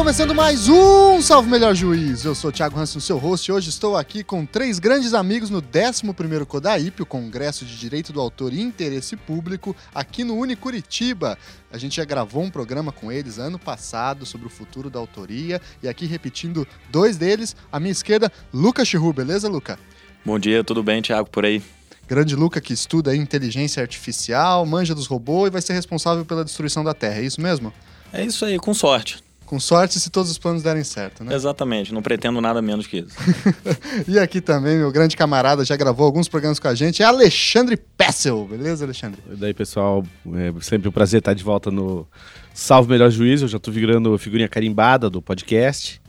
Começando mais um Salve Melhor Juiz. Eu sou o Thiago Hansen, seu host, e hoje estou aqui com três grandes amigos no 11º CODAIP, o Congresso de Direito do Autor e Interesse Público, aqui no Unicuritiba. A gente já gravou um programa com eles ano passado sobre o futuro da autoria, e aqui repetindo dois deles, à minha esquerda, Luca Chiru, beleza, Luca? Bom dia, tudo bem, Thiago, por aí? Grande Luca que estuda inteligência artificial, manja dos robôs e vai ser responsável pela destruição da Terra, é isso mesmo? É isso aí, com sorte. Com sorte se todos os planos derem certo, né? Exatamente, não pretendo nada menos que isso. e aqui também, meu grande camarada, já gravou alguns programas com a gente, é Alexandre Pessel, beleza, Alexandre? E daí, pessoal, é sempre um prazer estar de volta no Salve Melhor Juiz, eu já estou virando figurinha carimbada do podcast.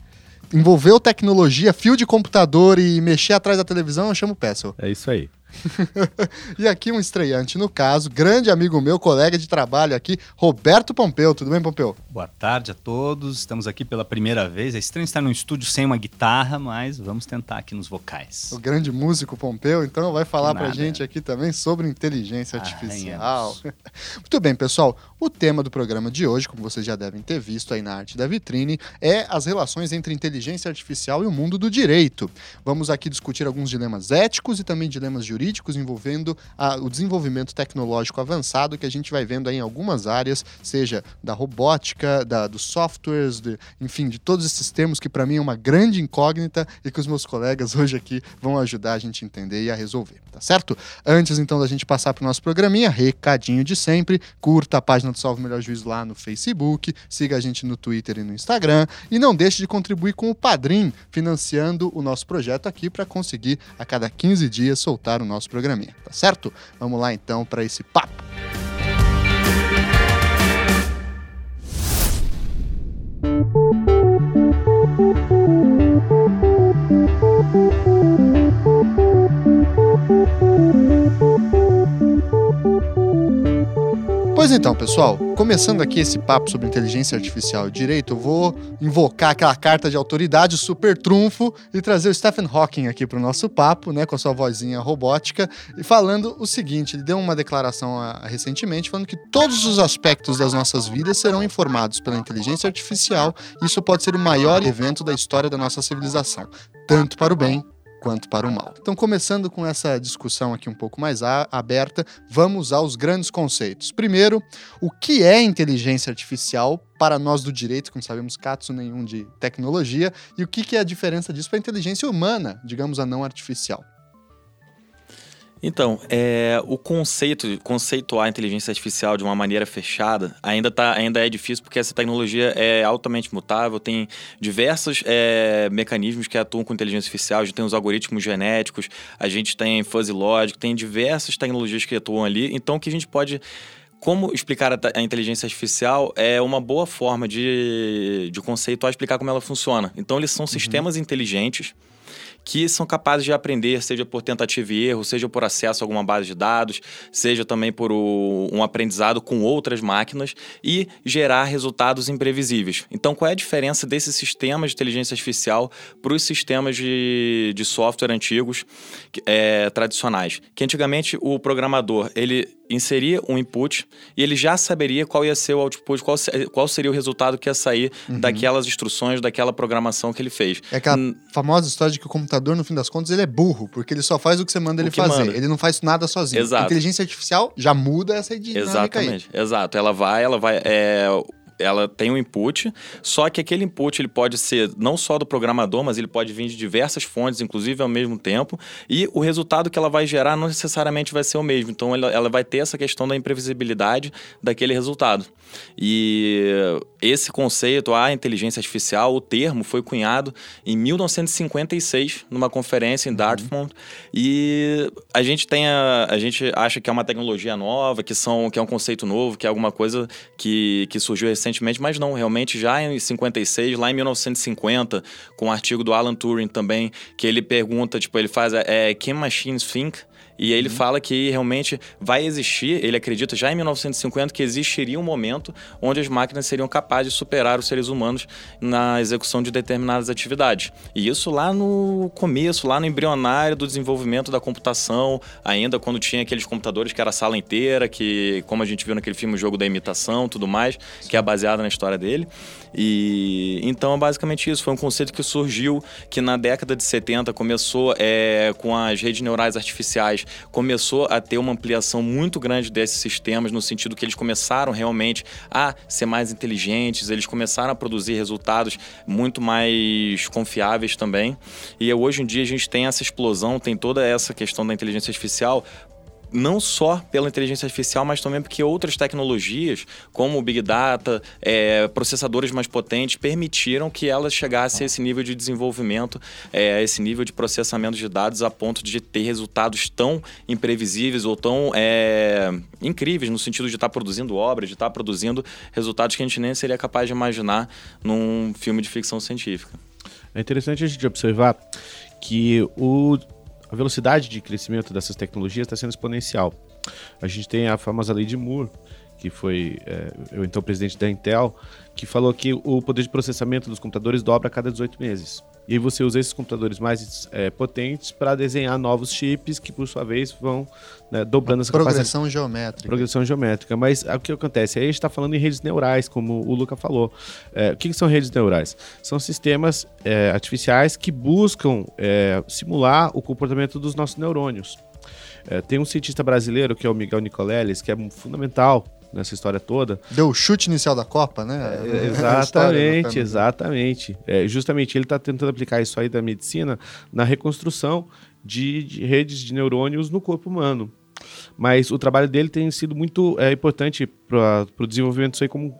Envolveu tecnologia, fio de computador e mexer atrás da televisão, eu chamo Pessel. É isso aí. e aqui um estreante, no caso, grande amigo meu, colega de trabalho aqui, Roberto Pompeu. Tudo bem, Pompeu? Boa tarde a todos. Estamos aqui pela primeira vez. É estranho estar num estúdio sem uma guitarra, mas vamos tentar aqui nos vocais. O grande músico Pompeu, então, vai falar pra gente aqui também sobre inteligência artificial. Muito bem, pessoal. O tema do programa de hoje, como vocês já devem ter visto aí na arte da vitrine, é as relações entre inteligência artificial e o mundo do direito. Vamos aqui discutir alguns dilemas éticos e também dilemas jurídicos jurídicos envolvendo a, o desenvolvimento tecnológico avançado que a gente vai vendo em algumas áreas, seja da robótica, da, dos softwares, de, enfim, de todos esses termos que para mim é uma grande incógnita e que os meus colegas hoje aqui vão ajudar a gente a entender e a resolver, tá certo? Antes então da gente passar para o nosso programinha, recadinho de sempre, curta a página do Salve Melhor Juiz lá no Facebook, siga a gente no Twitter e no Instagram e não deixe de contribuir com o Padrim, financiando o nosso projeto aqui para conseguir a cada 15 dias soltar o nosso programinha, tá certo? Vamos lá então para esse papo. Pois então, pessoal, começando aqui esse papo sobre inteligência artificial e direito, eu vou invocar aquela carta de autoridade, o super trunfo, e trazer o Stephen Hawking aqui para o nosso papo, né, com a sua vozinha robótica, e falando o seguinte: ele deu uma declaração a, a, recentemente falando que todos os aspectos das nossas vidas serão informados pela inteligência artificial, e isso pode ser o maior evento da história da nossa civilização, tanto para o bem quanto para o mal. Então, começando com essa discussão aqui um pouco mais aberta, vamos aos grandes conceitos. Primeiro, o que é inteligência artificial para nós do direito, que não sabemos catso nenhum de tecnologia, e o que é a diferença disso para a inteligência humana, digamos a não artificial? Então, é, o conceito, conceituar a inteligência artificial de uma maneira fechada ainda, tá, ainda é difícil porque essa tecnologia é altamente mutável, tem diversos é, mecanismos que atuam com inteligência artificial, a gente tem os algoritmos genéticos, a gente tem fuzzy logic, tem diversas tecnologias que atuam ali, então o que a gente pode como explicar a, inteligência artificial é uma boa forma de, de conceituar, explicar como ela funciona. Então, eles são uhum. sistemas inteligentes que são capazes de aprender, seja por tentativa e erro, seja por acesso a alguma base de dados, seja também por o, um aprendizado com outras máquinas e gerar resultados imprevisíveis. Então, qual é a diferença desses sistemas de inteligência artificial para os sistemas de, de software antigos é, tradicionais? Que antigamente o programador ele inseria um input e ele já saberia qual ia ser o output, qual, qual seria o resultado que ia sair uhum. daquelas instruções, daquela programação que ele fez. É aquela N famosa história de que o computador, no fim das contas, ele é burro, porque ele só faz o que você manda ele fazer. Manda. Ele não faz nada sozinho. Exato. A inteligência artificial já muda essa dinâmica Exatamente. Aí. Exato. Ela vai, ela vai. É ela tem um input, só que aquele input ele pode ser não só do programador, mas ele pode vir de diversas fontes, inclusive ao mesmo tempo, e o resultado que ela vai gerar não necessariamente vai ser o mesmo. Então ela, ela vai ter essa questão da imprevisibilidade daquele resultado. E esse conceito, a inteligência artificial, o termo foi cunhado em 1956 numa conferência em uhum. Dartmouth, e a gente tem a, a gente acha que é uma tecnologia nova, que são que é um conceito novo, que é alguma coisa que, que surgiu recentemente recentemente, mas não, realmente já em 56, lá em 1950, com um artigo do Alan Turing também, que ele pergunta, tipo, ele faz é, Can Machines Think? E ele uhum. fala que realmente vai existir, ele acredita já em 1950 que existiria um momento onde as máquinas seriam capazes de superar os seres humanos na execução de determinadas atividades. E isso lá no começo, lá no embrionário do desenvolvimento da computação, ainda quando tinha aqueles computadores que era a sala inteira, que como a gente viu naquele filme o jogo da imitação, tudo mais, que é baseado na história dele. E então é basicamente isso. Foi um conceito que surgiu que na década de 70 começou é, com as redes neurais artificiais, começou a ter uma ampliação muito grande desses sistemas, no sentido que eles começaram realmente a ser mais inteligentes, eles começaram a produzir resultados muito mais confiáveis também. E hoje em dia a gente tem essa explosão, tem toda essa questão da inteligência artificial não só pela inteligência artificial, mas também porque outras tecnologias, como o Big Data, é, processadores mais potentes, permitiram que elas chegassem a esse nível de desenvolvimento, é, a esse nível de processamento de dados, a ponto de ter resultados tão imprevisíveis ou tão é, incríveis, no sentido de estar produzindo obras, de estar produzindo resultados que a gente nem seria capaz de imaginar num filme de ficção científica. É interessante a gente observar que o a velocidade de crescimento dessas tecnologias está sendo exponencial. A gente tem a famosa lei de Moore, que foi é, o então presidente da Intel, que falou que o poder de processamento dos computadores dobra a cada 18 meses. E aí você usa esses computadores mais é, potentes para desenhar novos chips que, por sua vez, vão né, dobrando essa Progressão geométrica. Progressão geométrica. Mas o que acontece? Aí a gente está falando em redes neurais, como o Luca falou. É, o que, que, são redes neurais? São sistemas é, artificiais que buscam é, simular o comportamento dos nossos neurônios. É, tem um cientista brasileiro, que é o Miguel Nicoleles, que é fundamental nessa história toda. Deu o chute inicial da Copa, né? É, exatamente, exatamente. É, justamente ele está tentando aplicar isso aí da medicina na reconstrução de, de redes de neurônios no corpo humano. Mas o trabalho dele tem sido muito é, importante para o desenvolvimento disso aí como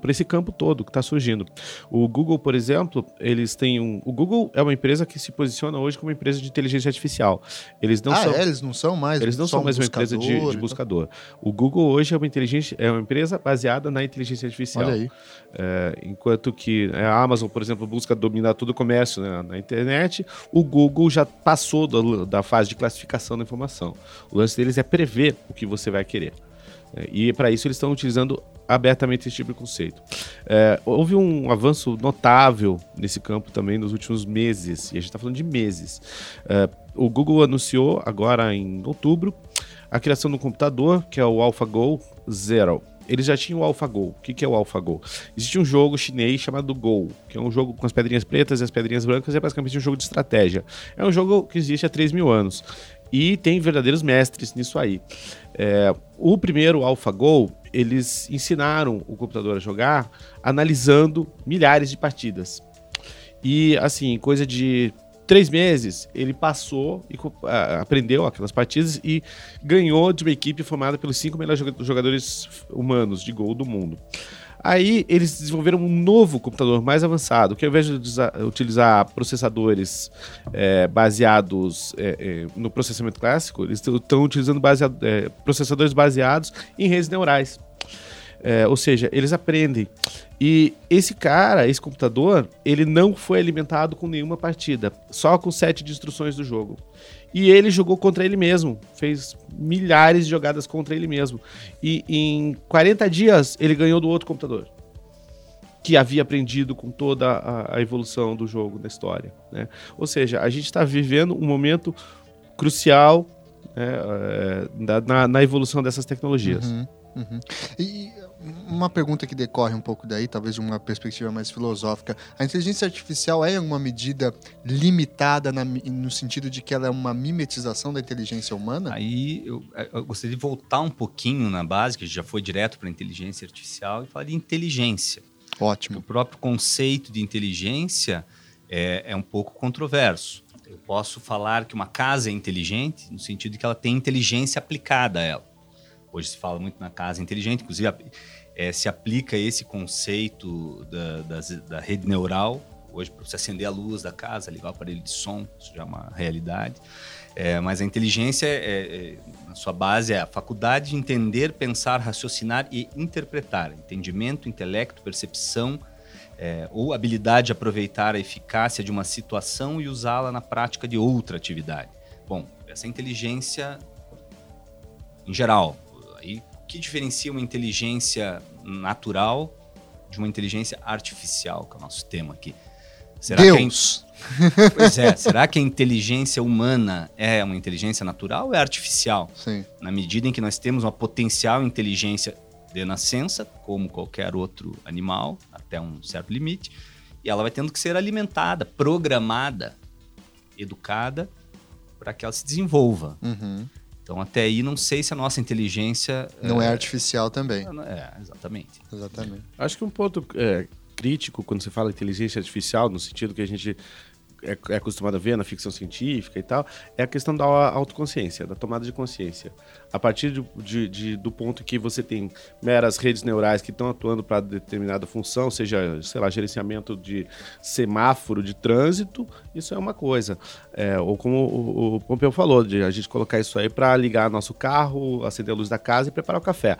para esse campo todo que está surgindo. O Google, por exemplo, eles têm um. O Google é uma empresa que se posiciona hoje como uma empresa de inteligência artificial. Eles não ah, são. É? Eles não são mais. Eles não são mais uma empresa de, de então. buscador. O Google hoje é uma inteligência, é uma empresa baseada na inteligência artificial. Olha aí. É, enquanto que né, a Amazon, por exemplo, busca dominar todo o comércio né, na internet, o Google já passou da, da fase de classificação da informação. O lance deles é prever o que você vai querer. É, e para isso eles estão utilizando abertamente esse tipo de conceito. É, houve um avanço notável nesse campo também nos últimos meses, e a gente está falando de meses. É, o Google anunciou agora em outubro a criação de um computador que é o AlphaGo Zero. Eles já tinham o AlphaGo. O que, que é o AlphaGo? Existe um jogo chinês chamado Go, que é um jogo com as pedrinhas pretas e as pedrinhas brancas, é basicamente um jogo de estratégia. É um jogo que existe há 3 mil anos. E tem verdadeiros mestres nisso aí. É, o primeiro AlphaGo, eles ensinaram o computador a jogar analisando milhares de partidas. E, assim, coisa de três meses, ele passou e aprendeu aquelas partidas e ganhou de uma equipe formada pelos cinco melhores jogadores humanos de gol do mundo. Aí eles desenvolveram um novo computador mais avançado, que ao invés de utilizar processadores é, baseados é, é, no processamento clássico, eles estão utilizando baseado, processadores baseados em redes neurais. Ou seja, eles aprendem. E esse cara, esse computador, ele não foi alimentado com nenhuma partida, só com sete de instruções do jogo. E ele jogou contra ele mesmo, fez milhares de jogadas contra ele mesmo. E em 40 dias ele ganhou do outro computador, que havia aprendido com toda a, a evolução do jogo, da história. Né? Ou seja, a gente está vivendo um momento crucial é, na, na, evolução dessas tecnologias. Uhum, uhum. E uma pergunta que decorre um pouco daí, talvez de uma perspectiva mais filosófica. A inteligência artificial é, em alguma medida, limitada na, no sentido de que ela é uma mimetização da inteligência humana? Aí eu, eu gostaria de voltar um pouquinho na base, que já foi direto para a inteligência artificial, e falar de inteligência. Ótimo. O próprio conceito de inteligência é, é um pouco controverso. Eu posso falar que uma casa é inteligente no sentido de que ela tem inteligência aplicada a ela. Hoje se fala muito na casa inteligente, inclusive é, se aplica esse conceito da, da, da rede neural. Hoje, para você acender a luz da casa, ligar o aparelho de som, isso já é uma realidade. É, mas a inteligência, é, é, na sua base, é a faculdade de entender, pensar, raciocinar e interpretar. Entendimento, intelecto, percepção, é, ou habilidade de aproveitar a eficácia de uma situação e usá-la na prática de outra atividade. Bom, essa inteligência em geral. Que diferencia uma inteligência natural de uma inteligência artificial, que é o nosso tema aqui? Será Deus! Que a... pois é, será que a inteligência humana é uma inteligência natural ou é artificial? Sim. Na medida em que nós temos uma potencial inteligência de nascença, como qualquer outro animal, até um certo limite, e ela vai tendo que ser alimentada, programada, educada, para que ela se desenvolva. Uhum. Então, até aí, não sei se a nossa inteligência. Não é, é artificial também. É, exatamente. Exatamente. Acho que um ponto é, crítico quando você fala inteligência artificial, no sentido que a gente é, é acostumado a ver na ficção científica e tal, é a questão da autoconsciência, da tomada de consciência. A partir de, de, de do ponto que você tem meras redes neurais que estão atuando para determinada função, seja, sei lá, gerenciamento de semáforo de trânsito, isso é uma coisa. É, ou como o, o Pompeu falou, de a gente colocar isso aí para ligar nosso carro, acender a luz da casa e preparar o café.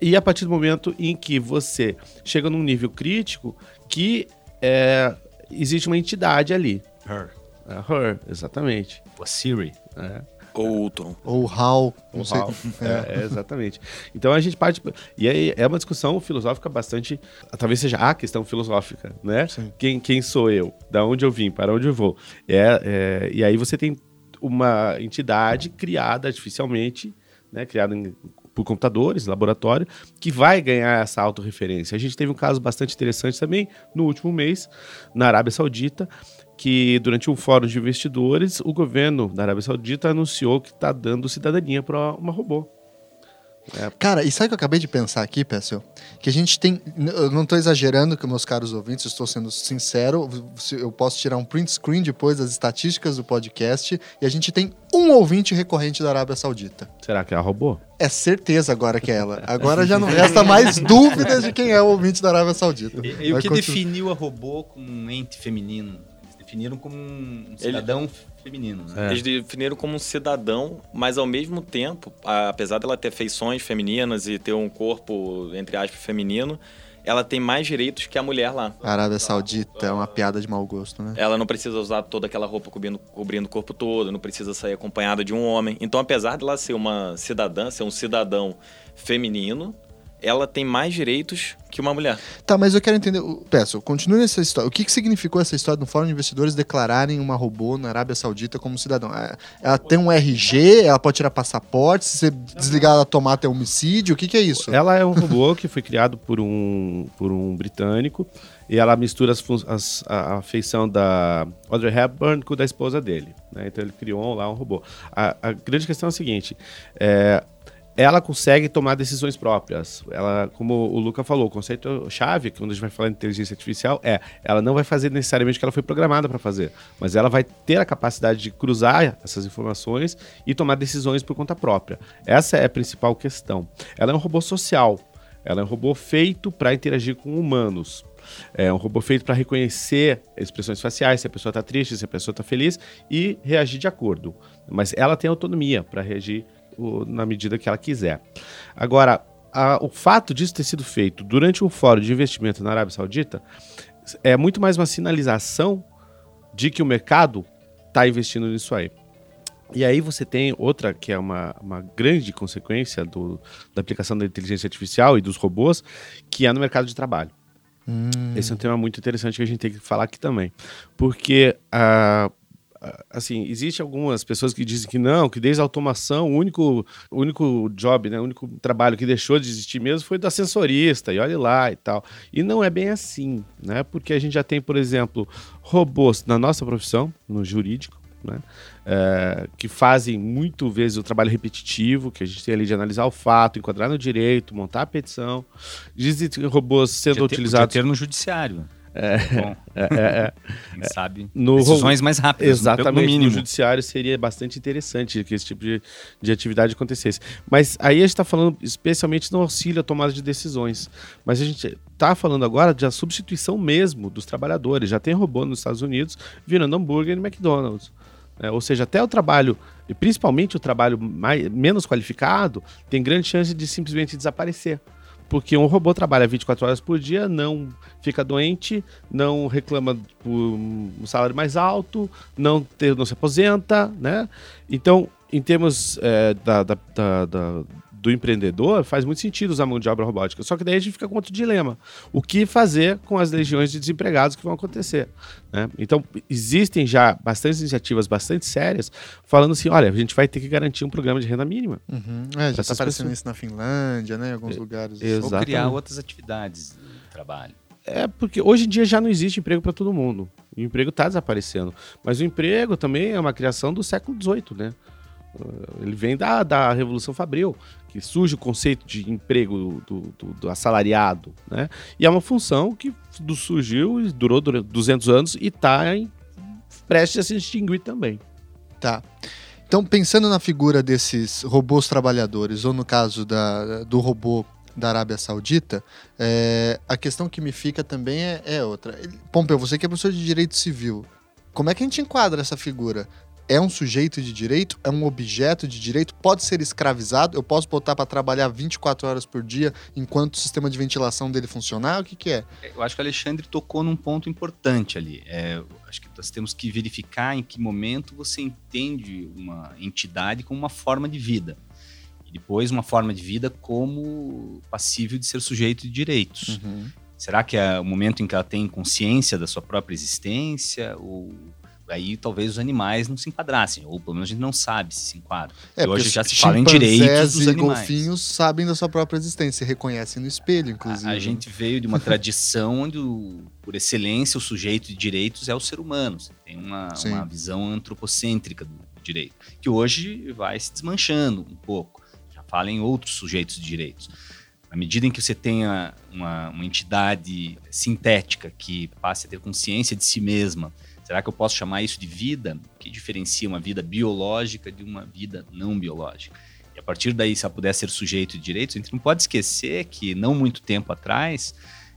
E a partir do momento em que você chega num nível crítico que é, existe uma entidade ali. Her. É, her, exatamente. O Siri. É. Ou Ultron. Ou HAL. Ou HAL. É, é, exatamente. Então a gente parte. E aí é uma discussão filosófica bastante. Talvez seja a questão filosófica, né? Quem, quem sou eu? Da onde eu vim? Para onde eu vou? É, é, e aí você tem uma entidade criada artificialmente, né? Criada em, por computadores, laboratório, que vai ganhar essa autorreferência. A gente teve um caso bastante interessante também no último mês, na Arábia Saudita, que durante um fórum de investidores, o governo da Arábia Saudita anunciou que está dando cidadania para uma robô. É. Cara, e sabe o que eu acabei de pensar aqui, Pessel? Que a gente tem. Eu não estou exagerando, que meus caros ouvintes, estou sendo sincero. Eu posso tirar um print screen depois das estatísticas do podcast. E a gente tem um ouvinte recorrente da Arábia Saudita. Será que é a robô? É certeza agora que é ela. Agora já não resta mais dúvidas de quem é o ouvinte da Arábia Saudita. E, e o que continu... definiu a robô como um ente feminino? Definiram como um cidadão Ele, feminino. Né? É. Eles definiram como um cidadão, mas ao mesmo tempo, apesar dela ter feições femininas e ter um corpo, entre aspas, feminino, ela tem mais direitos que a mulher lá. A Arábia Saudita é uma piada de mau gosto, né? Ela não precisa usar toda aquela roupa cobrindo, cobrindo o corpo todo, não precisa sair acompanhada de um homem. Então, apesar dela ser uma cidadã, ser um cidadão feminino, ela tem mais direitos que uma mulher. Tá, mas eu quero entender. Peço, continue nessa história. O que, que significou essa história no Fórum de Investidores declararem uma robô na Arábia Saudita como cidadão? É, ela tem um RG, ela pode tirar passaporte, se você desligar ela tomata é homicídio, o que, que é isso? Ela é um robô que foi criado por um, por um britânico e ela mistura as, as, a, a feição da Audrey Hepburn com da esposa dele. Né? Então ele criou lá um robô. A, a grande questão é a seguinte: é, ela consegue tomar decisões próprias. Ela, como o Luca falou, o conceito chave, quando a gente vai falar de inteligência artificial, é ela não vai fazer necessariamente o que ela foi programada para fazer, mas ela vai ter a capacidade de cruzar essas informações e tomar decisões por conta própria. Essa é a principal questão. Ela é um robô social. Ela é um robô feito para interagir com humanos. É um robô feito para reconhecer expressões faciais, se a pessoa está triste, se a pessoa está feliz e reagir de acordo. Mas ela tem autonomia para reagir o, na medida que ela quiser. Agora, a, o fato disso ter sido feito durante um fórum de investimento na Arábia Saudita é muito mais uma sinalização de que o mercado está investindo nisso aí. E aí você tem outra que é uma, uma grande consequência do, da aplicação da inteligência artificial e dos robôs, que é no mercado de trabalho. Hum. Esse é um tema muito interessante que a gente tem que falar aqui também. Porque uh, assim, existe algumas pessoas que dizem que não, que desde a automação, o único, o único job, né, o único trabalho que deixou de existir mesmo foi do ascensorista, e olhe lá e tal. E não é bem assim, né? Porque a gente já tem, por exemplo, robôs na nossa profissão, no jurídico, né? É, que fazem muito vezes o trabalho repetitivo, que a gente tem ali de analisar o fato, enquadrar no direito, montar a petição. Existem robôs sendo podia ter, utilizados. Podia ter no judiciário. É, é, é, Quem sabe no, decisões mais rápidas. Exatamente. No, mínimo. no judiciário seria bastante interessante que esse tipo de, de atividade acontecesse. Mas aí a gente está falando especialmente no auxílio à tomada de decisões. Mas a gente está falando agora da substituição mesmo dos trabalhadores. Já tem robô nos Estados Unidos virando hambúrguer no McDonald's. É, ou seja, até o trabalho, e principalmente o trabalho mais, menos qualificado, tem grande chance de simplesmente desaparecer. Porque um robô trabalha 24 horas por dia, não fica doente, não reclama por um salário mais alto, não, ter, não se aposenta, né? Então, em termos é, da, da, da, da do empreendedor, faz muito sentido usar mão de obra robótica. Só que daí a gente fica com outro dilema. O que fazer com as legiões de desempregados que vão acontecer? Né? Então, existem já bastantes iniciativas bastante sérias falando assim: olha, a gente vai ter que garantir um programa de renda mínima. Uhum. É, já está aparecendo pessoas. isso na Finlândia, né, em alguns é, lugares. Exatamente. Ou criar outras atividades de trabalho. É porque hoje em dia já não existe emprego para todo mundo. O emprego está desaparecendo. Mas o emprego também é uma criação do século XVIII, né? Ele vem da, da Revolução Fabril que surge o conceito de emprego do, do, do, assalariado, né? E é uma função que surgiu e durou 200 anos e está prestes a se extinguir também. Tá. Então, pensando na figura desses robôs trabalhadores, ou no caso da, do robô da Arábia Saudita, é, a questão que me fica também é, é outra. Pompeu, você que é professor de direito civil, como é que a gente enquadra essa figura? É um sujeito de direito, é um objeto de direito, pode ser escravizado, eu posso botar para trabalhar 24 horas por dia enquanto o sistema de ventilação dele funcionar, o que, que é? eu acho que o Alexandre tocou num ponto importante ali. É, acho que nós temos que verificar em que momento você entende uma entidade como uma forma de vida. E depois uma forma de vida como passível de ser sujeito de direitos. Uhum. Será que é o momento em que ela tem consciência da sua própria existência? Ou aí talvez os animais não se enquadrassem, ou pelo menos a gente não sabe se se enquadram. É, hoje já se fala em direitos dos e animais. golfinhos sabem da sua própria existência, reconhecem no espelho, inclusive. A, a gente veio de uma tradição onde, o, por excelência, o sujeito de direitos é o ser humano. Você tem uma, uma visão antropocêntrica do direito, que hoje vai se desmanchando um pouco. Já fala em outros sujeitos de direitos. Na medida em que você tenha uma, uma entidade sintética que passe a ter consciência de si mesma, Será que eu posso chamar isso de vida? O que diferencia uma vida biológica de uma vida não biológica? E a partir daí, se ela puder ser sujeito de direitos, a gente não pode esquecer que não muito tempo atrás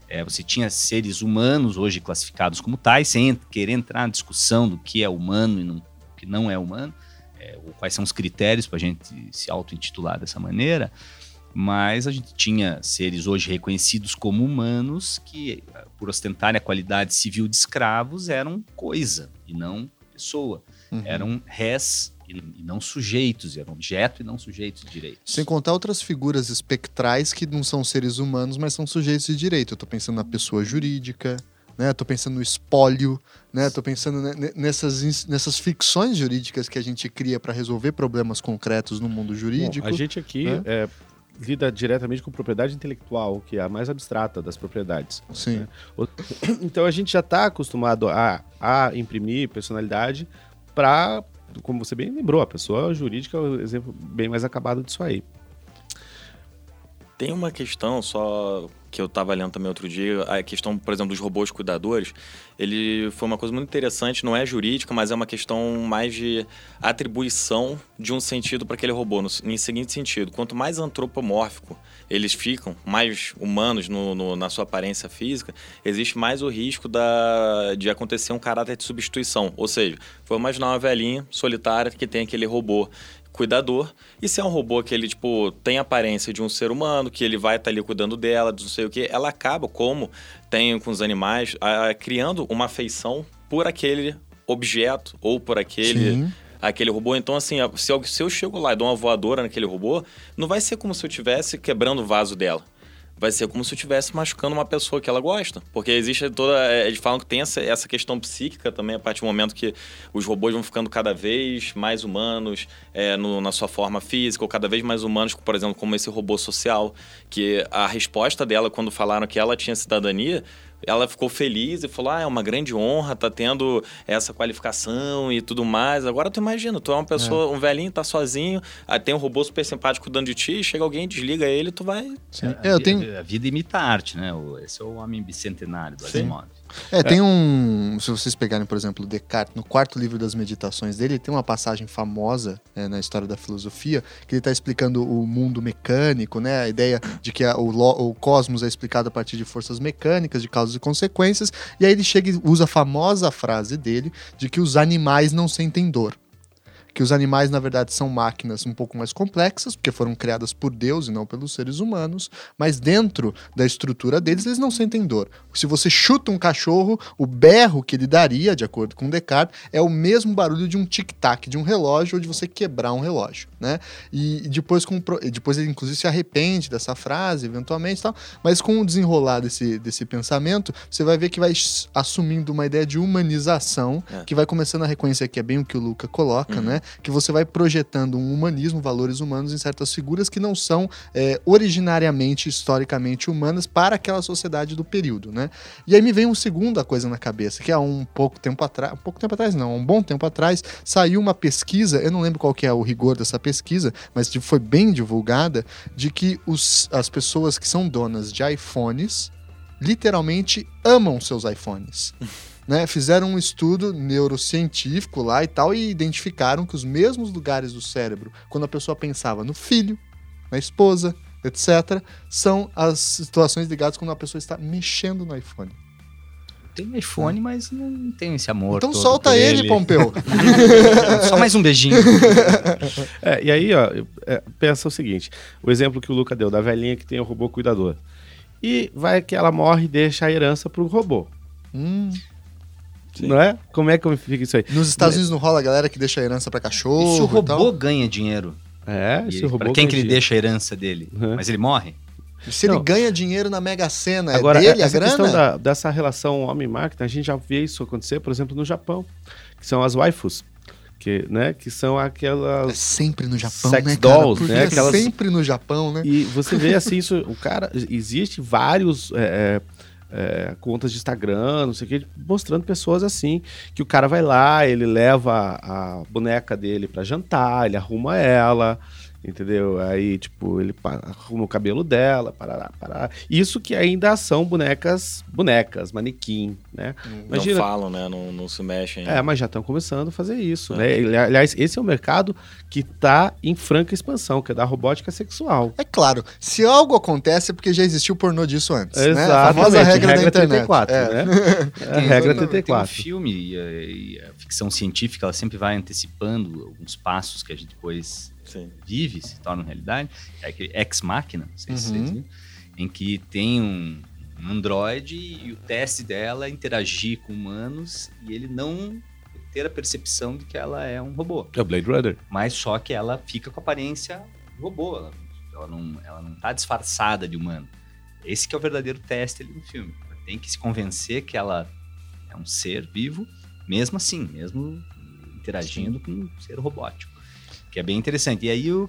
é, você tinha seres humanos hoje classificados como tais, sem querer entrar na discussão do que é humano e não, o que não é humano, é, ou quais são os critérios para a gente se auto-intitular dessa maneira mas a gente tinha seres hoje reconhecidos como humanos que, por ostentarem a qualidade civil de escravos, eram coisa e não pessoa. Uhum. Eram res e não sujeitos, eram objeto e não sujeitos de direito. Sem contar outras figuras espectrais que não são seres humanos, mas são sujeitos de direito. Eu estou pensando na pessoa jurídica, né? Tô pensando no espólio, né? Tô pensando nessas, nessas ficções jurídicas que a gente cria para resolver problemas concretos no mundo jurídico. Bom, a gente aqui né? é, lida diretamente com propriedade intelectual, que é a mais abstrata das propriedades. Sim. Né? Então a gente já está acostumado a, a imprimir personalidade para, como você bem lembrou, a pessoa jurídica é o exemplo bem mais acabado disso aí. Tem uma questão só que eu estava lendo também outro dia, a questão, por exemplo, dos robôs cuidadores, ele foi uma coisa muito interessante, não é jurídica, mas é uma questão mais de atribuição de um sentido para aquele robô, no, em seguinte sentido, quanto mais antropomórfico eles ficam, mais humanos no, no, na sua aparência física, existe mais o risco da, de acontecer um caráter de substituição, ou seja, foi imaginar uma velhinha solitária que tem aquele robô cuidador. E se é um robô que ele, tipo, tem a aparência de um ser humano, que ele vai estar tá ali cuidando dela, não sei o que, ela acaba, como tem com os animais, a, a, criando uma afeição por aquele objeto ou por aquele. Sim aquele robô. Então, assim, se eu, se eu chego lá e dou uma voadora naquele robô, não vai ser como se eu estivesse quebrando o vaso dela vai ser como se eu estivesse machucando uma pessoa que ela gosta. Porque existe toda. É, eles falam que tem essa, essa questão psíquica também, a partir do momento que os robôs vão ficando cada vez mais humanos é, no, na sua forma física, ou cada vez mais humanos, por exemplo, como esse robô social. Que a resposta dela, quando falaram que ela tinha cidadania, ela ficou feliz e falou: Ah, é uma grande honra, tá tendo essa qualificação e tudo mais. Agora tu imagina, tu é uma pessoa, é. um velhinho, tá sozinho, aí tem um robô super simpático cuidando de ti, chega alguém, desliga ele, tu vai. Sim. É, eu tenho... A vida imita a arte, né? Esse é o homem bicentenário do Asimov. É, tem um. Se vocês pegarem, por exemplo, Descartes, no quarto livro das meditações dele, tem uma passagem famosa né, na história da filosofia, que ele está explicando o mundo mecânico, né? A ideia de que a, o, o cosmos é explicado a partir de forças mecânicas, de causas e consequências. E aí ele chega e usa a famosa frase dele de que os animais não sentem dor que os animais, na verdade, são máquinas um pouco mais complexas, porque foram criadas por Deus e não pelos seres humanos, mas dentro da estrutura deles, eles não sentem dor. Se você chuta um cachorro, o berro que ele daria, de acordo com Descartes, é o mesmo barulho de um tic-tac, de um relógio ou de você quebrar um relógio, né? E depois, com, depois ele, inclusive, se arrepende dessa frase, eventualmente, tal, mas com o desenrolar desse, desse pensamento, você vai ver que vai assumindo uma ideia de humanização, é. que vai começando a reconhecer que é bem o que o Luca coloca, uhum. né? Que você vai projetando um humanismo, valores humanos em certas figuras que não são é, originariamente, historicamente humanas para aquela sociedade do período, né? E aí me vem uma segunda coisa na cabeça, que há um pouco tempo atrás, um pouco tempo atrás não, um bom tempo atrás, saiu uma pesquisa, eu não lembro qual que é o rigor dessa pesquisa, mas foi bem divulgada, de que os, as pessoas que são donas de iPhones literalmente amam seus iPhones. Né, fizeram um estudo neurocientífico lá e tal e identificaram que os mesmos lugares do cérebro, quando a pessoa pensava no filho, na esposa, etc., são as situações ligadas quando a pessoa está mexendo no iPhone. Tenho iPhone, mas não tenho esse amor. Então solta ele, ele, Pompeu. Só mais um beijinho. É, e aí, ó, é, pensa o seguinte: o exemplo que o Luca deu da velhinha que tem o robô cuidador. E vai que ela morre e deixa a herança pro robô. Hum. Sim. Não é? Como é que fica isso aí? Nos Estados Unidos não rola a galera que deixa a herança para cachorro. E se o robô ganha dinheiro? É, se o robô. Pra quem que ele deixa a herança dele? Uhum. Mas ele morre? Se não. ele ganha dinheiro na Mega Sena, é Agora, é dele essa a grana? questão da, dessa relação homem-máquina, a gente já vê isso acontecer, por exemplo, no Japão, que são as waifus. Que, né, que são aquelas. É sempre no Japão, sex né, dolls, cara? né? É aquelas... sempre no Japão, né? E você vê assim, isso, o cara. Existe vários. É, é, contas de Instagram, não sei o que, mostrando pessoas assim, que o cara vai lá, ele leva a, boneca dele para jantar, ele arruma ela, entendeu? Aí, tipo, ele arruma o cabelo dela, parará, parará. Isso que ainda são bonecas, bonecas, manequim, né? Imagina, não falam, né? Não, não se mexem. É, mas já estão começando a fazer isso, é. né? Aliás, esse é um mercado que está em franca expansão, que é da robótica sexual. É claro, se algo acontece é porque já existiu pornô disso antes, Exatamente, né? A famosa regra, regra da internet. 34, é. né? É, a regra 34. Tem um filme e a, e a ficção científica, ela sempre vai antecipando alguns passos que a gente depois Sim. vive, se torna realidade, é aquele Ex Machina, não sei uhum. se vocês viram, em que tem um, um androide e o teste dela é interagir com humanos e ele não ter a percepção de que ela é um robô. É o Blade Runner. Mas só que ela fica com a aparência robô, ela, ela, não, ela não tá disfarçada de humano. Esse que é o verdadeiro teste ali no filme. Ela tem que se convencer que ela é um ser vivo, mesmo assim, mesmo interagindo Sim. com um ser robótico que é bem interessante. E aí eu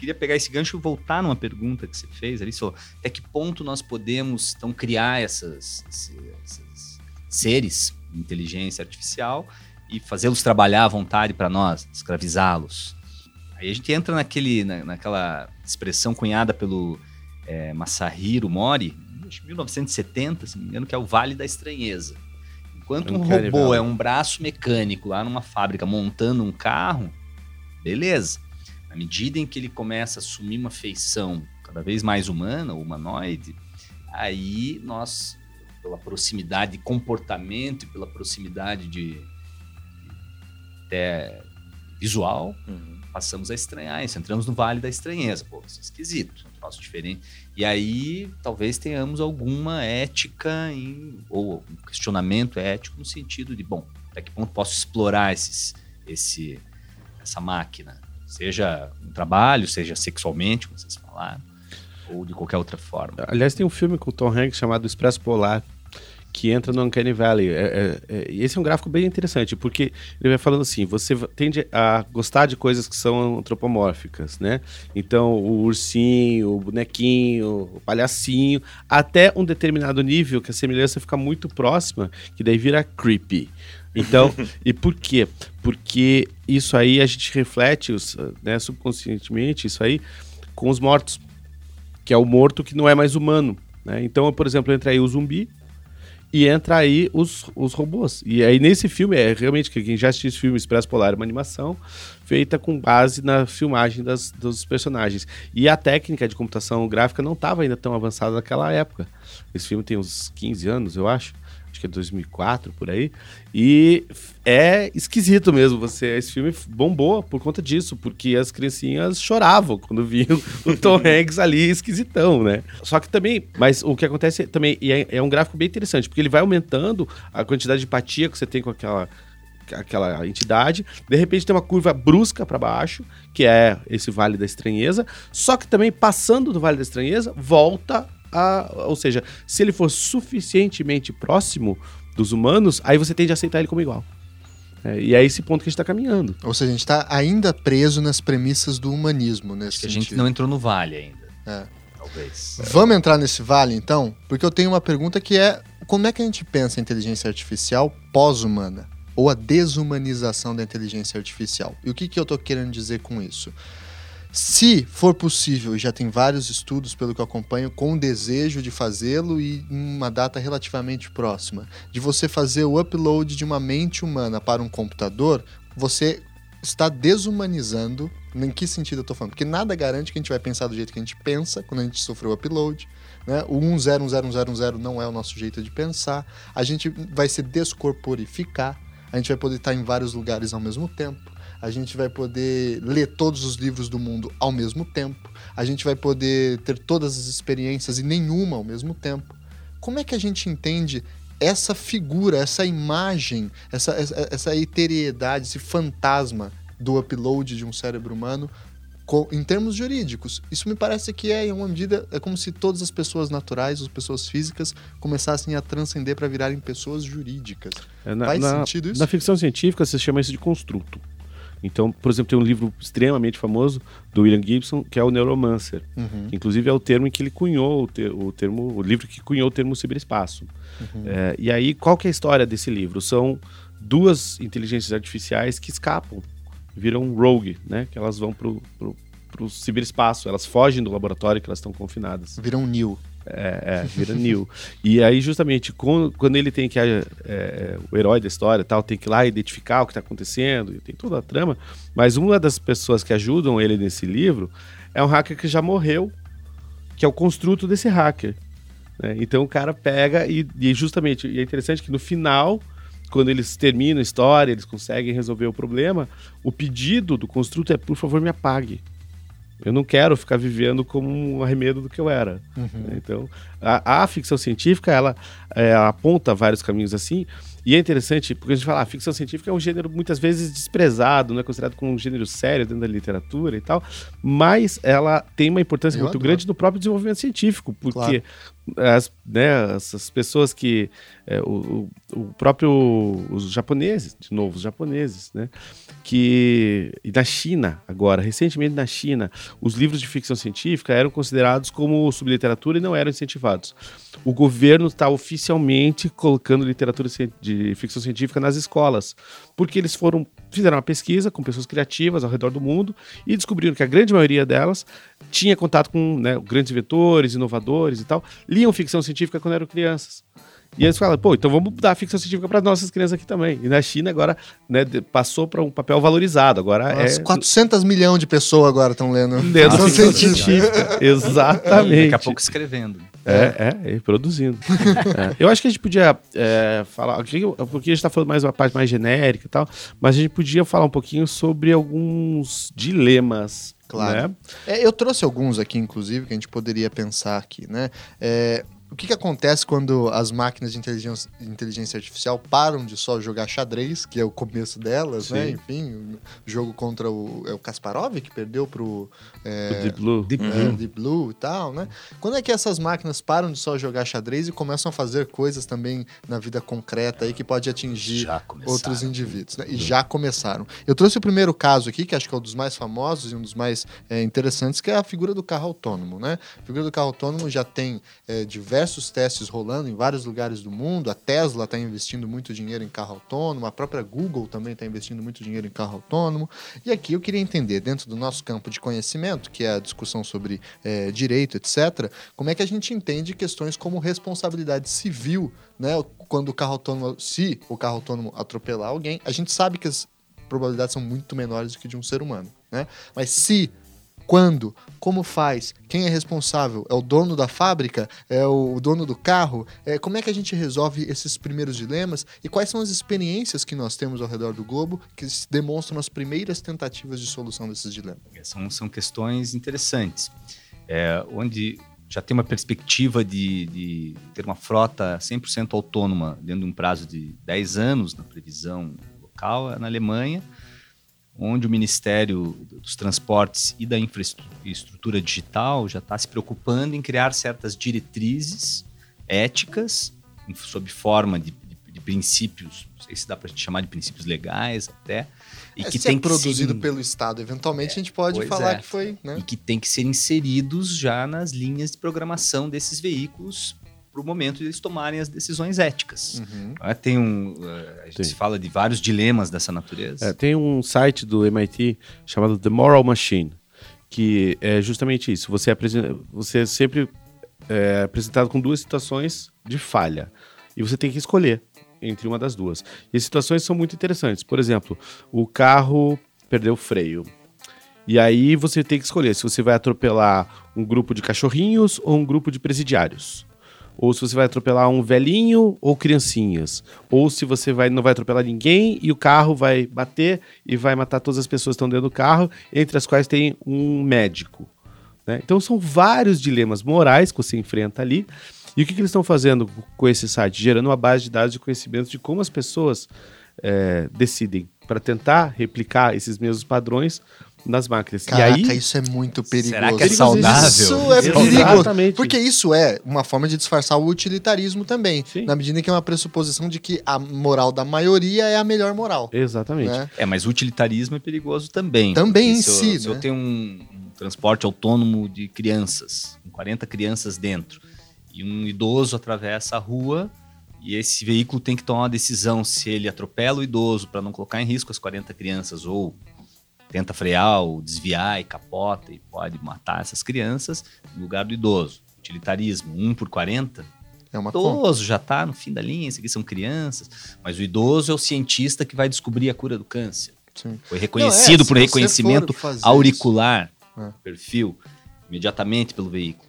queria pegar esse gancho e voltar numa pergunta que você fez ali, só até que ponto nós podemos então criar essas, esses, seres de inteligência artificial e fazê-los trabalhar à vontade para nós, escravizá-los. Aí a gente entra naquele, na, naquela expressão cunhada pelo é, Masahiro Mori, em 1970, se não me engano, que é o Vale da Estranheza. Enquanto um robô é um braço mecânico lá numa fábrica montando um carro, Beleza. Na medida em que ele começa a assumir uma feição cada vez mais humana, ou humanoide, aí nós, pela proximidade de comportamento e pela proximidade de até visual, uhum. passamos a estranhar isso. Entramos no vale da estranheza. Pô, isso é esquisito, um troço diferente. E aí talvez tenhamos alguma ética em, ou um questionamento ético no sentido de, bom, até que ponto posso explorar esses, esse essa máquina, seja no trabalho, seja sexualmente, como vocês falaram, ou de qualquer outra forma. Aliás, tem um filme com o Tom Hanks chamado Expresso Polar, que entra no Uncanny Valley. É, é, é, esse é um gráfico bem interessante, porque ele vai falando assim, você tende a gostar de coisas que são antropomórficas, né? Então, o ursinho, o bonequinho, o palhacinho, até um determinado nível que a semelhança fica muito próxima, que daí vira creepy. Então, e por quê? Porque isso aí a gente reflete né, subconscientemente, isso aí, com os mortos. Que é o morto que não é mais humano. Né? Então, por exemplo, entra aí o zumbi e entra aí os, os robôs. E aí nesse filme, é realmente, quem já assistiu esse filme Expresso Polar é uma animação feita com base na filmagem das, dos personagens. E a técnica de computação gráfica não estava ainda tão avançada naquela época. Esse filme tem uns 15 anos, eu acho acho que é 2004 por aí. E é esquisito mesmo. Você, esse filme bombou por conta disso, porque as criancinhas choravam quando viam o Tom Hanks ali esquisitão, né? Só que também, mas o que acontece também, e é, é um gráfico bem interessante, porque ele vai aumentando a quantidade de empatia que você tem com aquela aquela entidade, de repente tem uma curva brusca para baixo, que é esse Vale da Estranheza, só que também passando do Vale da Estranheza, volta a, ou seja, se ele for suficientemente próximo dos humanos, aí você tende a aceitar ele como igual. É, e é esse ponto que a gente está caminhando. Ou seja, a gente está ainda preso nas premissas do humanismo nesse que a gente não entrou no vale ainda. É. Talvez. Vamos entrar nesse vale então? Porque eu tenho uma pergunta que é: como é que a gente pensa a inteligência artificial pós-humana? Ou a desumanização da inteligência artificial? E o que, que eu estou querendo dizer com isso? Se for possível, e já tem vários estudos pelo que eu acompanho, com o desejo de fazê-lo e em uma data relativamente próxima, de você fazer o upload de uma mente humana para um computador, você está desumanizando. Em que sentido eu estou falando? Porque nada garante que a gente vai pensar do jeito que a gente pensa quando a gente sofreu o upload. Né? O 101010 não é o nosso jeito de pensar. A gente vai se descorporificar. A gente vai poder estar em vários lugares ao mesmo tempo a gente vai poder ler todos os livros do mundo ao mesmo tempo, a gente vai poder ter todas as experiências e nenhuma ao mesmo tempo. Como é que a gente entende essa figura, essa imagem, essa, essa, essa eteriedade, esse fantasma do upload de um cérebro humano em termos jurídicos. Isso me parece que é, em uma medida, é como se todas as pessoas naturais, as pessoas físicas, começassem a transcender para virarem pessoas jurídicas. É, na, Faz na, sentido isso? Na ficção científica, se chama isso de construto. Então, por exemplo, tem um livro extremamente famoso do William Gibson, que é o Neuromancer. Uhum. Que, inclusive é o termo em que ele cunhou o, ter, o termo, o livro que cunhou o termo ciberespaço. Uhum. É, e aí, qual que é a história desse livro? São duas inteligências artificiais que escapam, viram rogue, né? Que elas vão pro, pro, pro ciberespaço, elas fogem do laboratório que elas estão confinadas. Viram Neo. É, é, vira Neil. e aí, justamente, quando, quando ele tem que. É, é, o herói da história tal, tem que ir lá identificar o que está acontecendo, tem toda a trama. Mas uma das pessoas que ajudam ele nesse livro é um hacker que já morreu, que é o construto desse hacker. Né? Então o cara pega e, e justamente. E é interessante que no final quando eles terminam a história, eles conseguem resolver o problema, o pedido do construto é, por favor, me apague. Eu não quero ficar vivendo como um arremedo do que eu era. Uhum. Então, a, a, ficção científica, ela, é, aponta vários caminhos assim, e é interessante, porque a gente fala, a ficção científica é um gênero muitas vezes desprezado, não é considerado como um gênero sério dentro da literatura e tal, mas ela tem uma importância eu muito adoro. grande no próprio desenvolvimento científico, porque claro. as, né, essas pessoas que é, o, o, próprio os japoneses, de novo, os japoneses, né, que e na China agora, recentemente na China, os livros de ficção científica eram considerados como subliteratura e não eram incentivados. O governo está oficialmente colocando literatura de ficção científica nas escolas, porque eles foram fizeram uma pesquisa com pessoas criativas ao redor do mundo e descobriram que a grande maioria delas tinha contato com né, grandes inventores, inovadores e tal, liam ficção científica quando eram crianças. E eles falam, pô, então vamos dar a ficção científica para nossas crianças aqui também. E na China agora, né, passou para um papel valorizado. Agora Nossa, é 400 milhões de pessoas agora estão lendo. Lendo ficção científica. Exatamente. Daqui a pouco escrevendo. É, é, é produzindo. é. Eu acho que a gente podia é, falar, porque a gente está falando mais uma parte mais genérica e tal, mas a gente podia falar um pouquinho sobre alguns dilemas Claro. Né? É, eu trouxe alguns aqui, inclusive, que a gente poderia pensar aqui, né? É, o que, que acontece quando as máquinas de inteligência, inteligência artificial param de só jogar xadrez, que é o começo delas, né? Sim. né? Enfim, o jogo contra o, é o Kasparov, que perdeu pro... É, o Deep Blue. Deep, uhum. Deep Blue e tal, né? Quando é que essas máquinas param de só jogar xadrez e começam a fazer coisas também na vida concreta aí que pode atingir outros indivíduos, né? E já começaram. Eu trouxe o primeiro caso aqui, que acho que é um dos mais famosos e um dos mais é, interessantes, que é a figura do carro autônomo, né? A figura do carro autônomo já tem é, diversos diversos testes rolando em vários lugares do mundo. A Tesla está investindo muito dinheiro em carro autônomo, a própria Google também está investindo muito dinheiro em carro autônomo. E aqui eu queria entender, dentro do nosso campo de conhecimento, que é a discussão sobre é, direito, etc., como é que a gente entende questões como responsabilidade civil, né? Quando o carro autônomo, se o carro autônomo atropelar alguém, a gente sabe que as probabilidades são muito menores do que de um ser humano, né? Mas se Quando? Como faz? Quem é responsável? É o dono da fábrica? É o dono do carro? É, como é que a gente resolve esses primeiros dilemas? E quais são as experiências que nós temos ao redor do globo que demonstram as primeiras tentativas de solução desses dilemas? São, são questões interessantes. É, onde já tem uma perspectiva de, de ter uma frota 100% autônoma dentro de um prazo de 10 anos, na previsão local, é na Alemanha, onde o Ministério dos Transportes e da Infraestrutura Digital já está se preocupando em criar certas diretrizes éticas, sob forma de, de, de princípios, não sei se dá para chamar de princípios legais até, e é, que tem é produzido ser... pelo Estado, eventualmente é, a gente pode falar é. que foi. Né? E que tem que ser inseridos já nas linhas de programação desses veículos para o momento de eles tomarem as decisões éticas. Uhum. É, tem um, eh, a gente se fala de vários dilemas dessa natureza. É, tem um site do MIT chamado The Moral Machine, que é justamente isso. Você, apresenta, você é sempre é apresentado com duas situações de falha. E você tem que escolher entre uma das duas. E as situações são muito interessantes. Por exemplo, o carro perdeu o freio. E aí você tem que escolher se você vai atropelar um grupo de cachorrinhos ou um grupo de presidiários. Ou se você vai atropelar um velhinho ou criancinhas. Ou se você vai, não vai atropelar ninguém e o carro vai bater e vai matar todas as pessoas que estão dentro do carro, entre as quais tem um médico. Né? Então são vários dilemas morais que você enfrenta ali. E o que, que eles estão fazendo com esse site? Gerando uma base de dados de conhecimento de como as pessoas é, decidem para tentar replicar esses mesmos padrões nas máquinas. Caraca, e aí, isso é muito perigoso. Será que é saudável? Isso é perigoso. Exatamente. Porque isso é uma forma de disfarçar o utilitarismo também. Sim. Na medida que é uma pressuposição de que a moral da maioria é a melhor moral. Exatamente. Né? É, mas o utilitarismo é perigoso também. Também em si. Eu, se eu né? tenho um, um transporte autônomo de crianças, com 40 crianças dentro, e um idoso atravessa a rua e esse veículo tem que tomar uma decisão se ele atropela o idoso para não colocar em risco as 40 crianças ou tenta frear ou desviar e capota e pode matar essas crianças no lugar do idoso. Utilitarismo, 1 por 40. É uma o idoso já está no fim da linha, isso aqui são crianças, mas o idoso é o cientista que vai descobrir a cura do câncer. Sim. Foi reconhecido não, é, por reconhecimento auricular, é. perfil, imediatamente pelo veículo.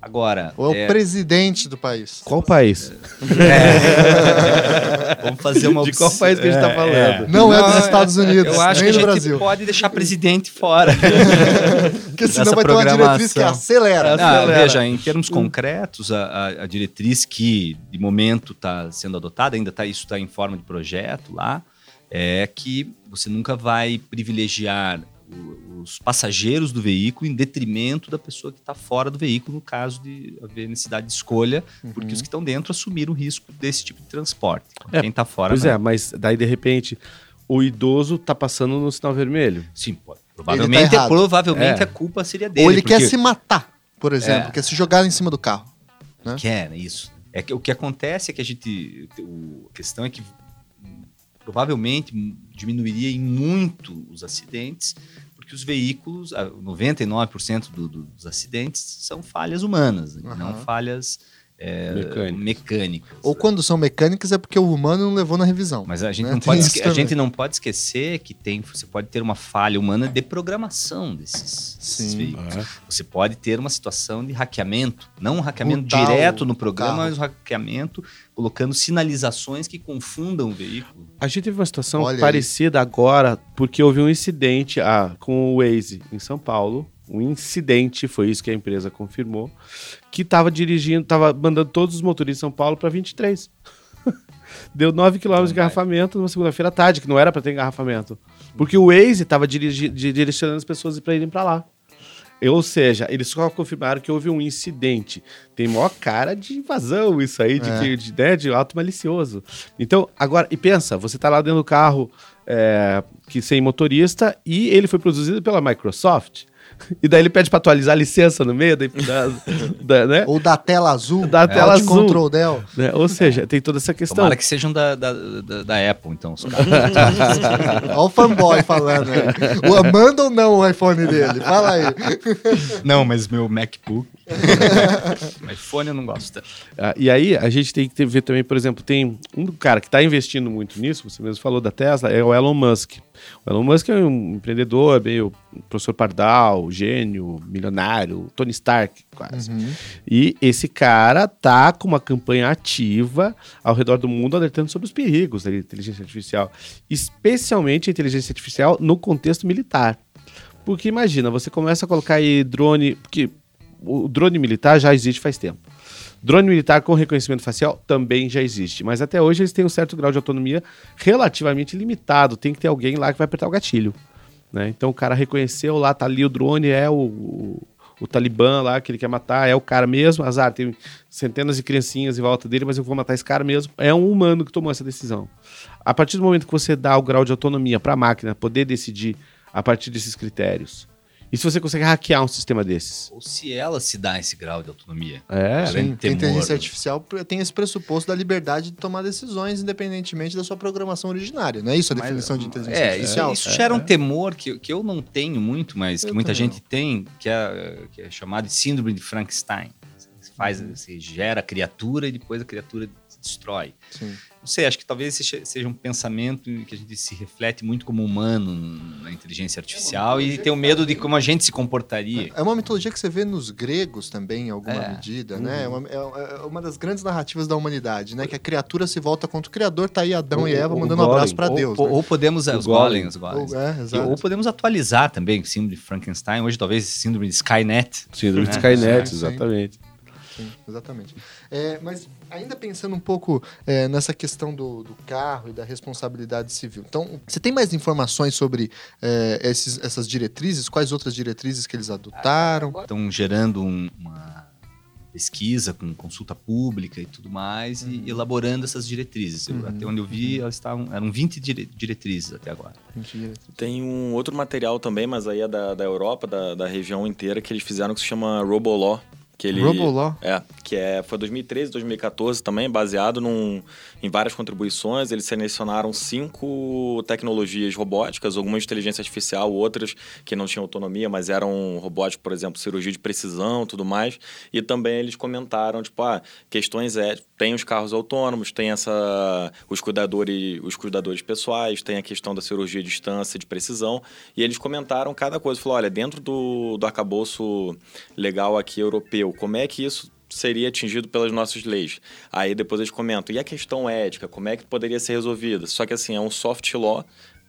Agora. Ou é, é o presidente do país. Qual país? É. Vamos fazer uma. De qual país que a gente está é, falando? É. Não, é dos Estados Unidos. Eu acho que a gente Brasil. pode deixar presidente fora. Porque senão vai ter uma diretriz que acelera. acelera. veja, em termos concretos, a, a, a diretriz que de momento está sendo adotada, ainda tá, isso está em forma de projeto lá, é que você nunca vai privilegiar os passageiros do veículo em detrimento da pessoa que está fora do veículo, no caso de haver necessidade de escolha, uhum. porque os que estão dentro assumiram o risco desse tipo de transporte. É, Quem está fora. Pois não. é, mas daí de repente o idoso está passando no sinal vermelho. Sim, pode. Provavelmente, tá provavelmente é. a culpa seria dele. Ou ele porque... quer se matar, por exemplo, é. quer se jogar em cima do carro. Né? Quer, isso. É que o que acontece é que a gente. O, a questão é que provavelmente diminuiria em muito os acidentes, porque os veículos, 99% do, do, dos acidentes são falhas humanas, uhum. não falhas é, mecânicas. mecânicas. Ou quando são mecânicas é porque o humano não levou na revisão. Mas a gente, né? não, pode a gente não pode esquecer que tem, você pode ter uma falha humana de programação desses, desses veículos. É. Você pode ter uma situação de hackeamento, não um hackeamento direto no programa, mas um hackeamento colocando sinalizações que confundam o veículo. A gente teve uma situação Olha parecida aí. agora, porque houve um incidente ah, com o Waze em São Paulo, um incidente, foi isso que a empresa confirmou, que estava dirigindo, estava mandando todos os motoristas de São Paulo para 23. Deu 9 km de engarrafamento numa segunda-feira à tarde, que não era para ter engarrafamento. Porque o Waze estava direcionando as pessoas para irem para lá. Ou seja, eles só confirmaram que houve um incidente. Tem maior cara de invasão isso aí, de, é. de, né, de ato malicioso. Então, agora, e pensa, você está lá dentro do carro é, que sem motorista e ele foi produzido pela Microsoft. E daí ele pede para atualizar a licença no meio da, da, né? Ou da tela azul. Da tela azul. Control Del. Né? Ou seja, tem toda essa questão. Tomara que sejam da, da, da, da Apple, então. Olha o fanboy falando aí. Manda ou não o iPhone dele? Fala aí. Não, mas meu MacBook iPhone eu não gosto. Ah, e aí a gente tem que ver também, por exemplo, tem um cara que está investindo muito nisso, você mesmo falou da Tesla, é o Elon Musk. O Elon Musk é um empreendedor, meio professor Pardal, gênio, milionário, Tony Stark, quase. Uhum. E esse cara tá com uma campanha ativa ao redor do mundo alertando sobre os perigos da inteligência artificial, especialmente a inteligência artificial no contexto militar. Porque imagina, você começa a colocar aí drone, porque o drone militar já existe faz tempo. Drone militar com reconhecimento facial também já existe, mas até hoje eles têm um certo grau de autonomia relativamente limitado. Tem que ter alguém lá que vai apertar o gatilho. Né? Então o cara reconheceu lá, tá ali o drone, é o, o, o Talibã lá que ele quer matar, é o cara mesmo. Azar, tem centenas de criancinhas em volta dele, mas eu vou matar esse cara mesmo. É um humano que tomou essa decisão. A partir do momento que você dá o grau de autonomia para a máquina poder decidir a partir desses critérios e se você consegue hackear um sistema desses? Ou se ela se dá esse grau de autonomia. É, sim, a inteligência artificial tem esse pressuposto da liberdade de tomar decisões independentemente da sua programação originária. Não é isso a definição de inteligência é, artificial? Isso, isso gera um temor que, que eu não tenho muito, mas eu que muita gente não. tem, que é, que é chamado de síndrome de Frankenstein. Você, faz, uhum. você gera a criatura e depois a criatura destrói. Sim não sei, acho que talvez seja um pensamento que a gente se reflete muito como humano na inteligência artificial é e tem o medo de como a gente se comportaria. É uma mitologia que você vê nos gregos também, em alguma é. medida, né? uhum. né? É uma, é uma, das grandes narrativas da humanidade, né? Que a criatura se volta contra o Criador, tá aí Adão o, e Eva mandando um abraço para Deus. Ou, né? ou podemos... Os golems, os golems. Ou, é, ou podemos atualizar também o síndrome de Frankenstein, hoje talvez síndrome de Skynet. Síndrome né? de Skynet, exatamente. Sim, exatamente. É, mas ainda pensando um pouco é, nessa questão do, do, carro e da responsabilidade civil. Então, você tem mais informações sobre é, esses, essas diretrizes? Quais outras diretrizes que eles adotaram? Estão gerando um, uma pesquisa com consulta pública e tudo mais uhum. e elaborando essas diretrizes. uhum. Até onde eu vi, elas estavam, eram 20 dire diretrizes até agora. Tem um outro material também, mas aí é da, da Europa, da, da região inteira, que eles fizeram que se chama Robolaw que ele? É, que é, foi 2013, 2014 também, baseado num, em várias contribuições. Eles selecionaram cinco tecnologias robóticas, algumas de inteligência artificial, outras que não tinham autonomia, mas eram robóticas, por exemplo, cirurgia de precisão tudo mais. E também eles comentaram, tipo, ah, questões é, tem os carros autônomos, tem essa os cuidadores, os cuidadores pessoais, tem a questão da cirurgia de distância de precisão. E eles comentaram cada coisa. Falou, olha, dentro do, do arcabouço legal aqui europeu, como é que isso seria atingido pelas nossas leis. Aí depois eles comentam, e a questão ética, como é que poderia ser resolvida? Só que assim, é um soft law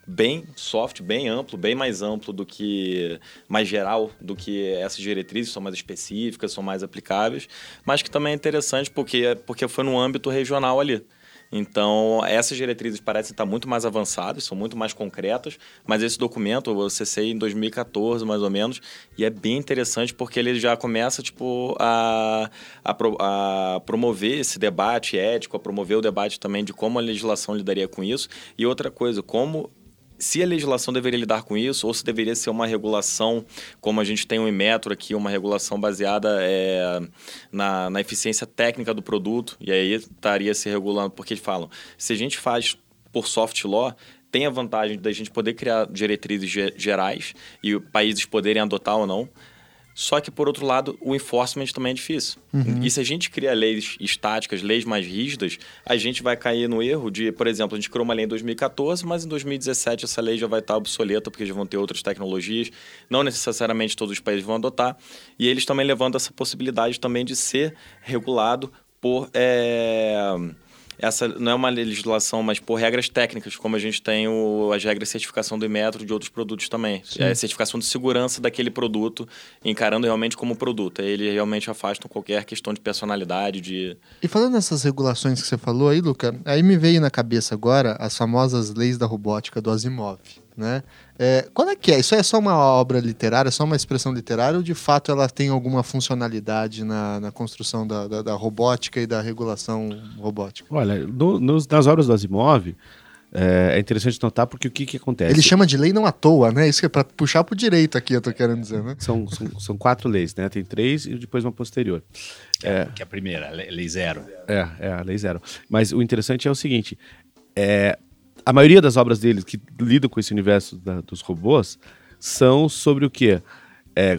bem soft, bem amplo, bem mais amplo do que mais geral do que essas diretrizes, são mais específicas, são mais aplicáveis, mas que também é interessante porque porque foi no âmbito regional ali. Então, essas diretrizes parecem estar muito mais avançadas, são muito mais concretas, mas esse documento eu acessei em 2014, mais ou menos, e é bem interessante porque ele já começa tipo, a, a, a promover esse debate ético, a promover o debate também de como a legislação lidaria com isso. E outra coisa, como se a legislação deveria lidar com isso ou se deveria ser uma regulação, como a gente tem um Inmetro aqui, uma regulação baseada é, na, na eficiência técnica do produto, e aí estaria se regulando, porque eles falam, se a gente faz por soft law, tem a vantagem da gente poder criar diretrizes gerais e países poderem adotar ou não, só que, por outro lado, o enforcement também é difícil. Uhum. E se a gente cria leis estáticas, leis mais rígidas, a gente vai cair no erro de, por exemplo, a gente criou uma lei em 2014, mas em 2017 essa lei já vai estar obsoleta porque já vão ter outras tecnologias. Não necessariamente todos os países vão adotar. E eles também levando essa possibilidade também de ser regulado por... É essa não é uma legislação, mas por regras técnicas, como a gente tem o, as regras de certificação do Imetro de outros produtos também. Sim. É certificação de segurança daquele produto, encarando realmente como produto. Ele realmente afasta qualquer questão de personalidade, de... E falando nessas regulações que você falou aí, Luca, aí me veio na cabeça agora as famosas leis da robótica do Asimov, né? É, quando é que é? Isso é só uma obra literária, só uma expressão literária, ou de fato ela tem alguma funcionalidade na, na construção da, da, da, robótica e da regulação robótica? Olha, no, nos, nas obras do Asimov, é, é, interessante notar porque o que, que acontece? Ele chama de lei não à toa, né? Isso é para puxar para o direito aqui, eu tô querendo dizer, né? São, são, são, quatro leis, né? Tem três e depois uma posterior. Que é, que é a primeira, a lei zero. É, é, a lei zero. Mas o interessante é o seguinte: é, a maioria das obras dele que lidam com esse universo da, dos robôs são sobre o quê? É,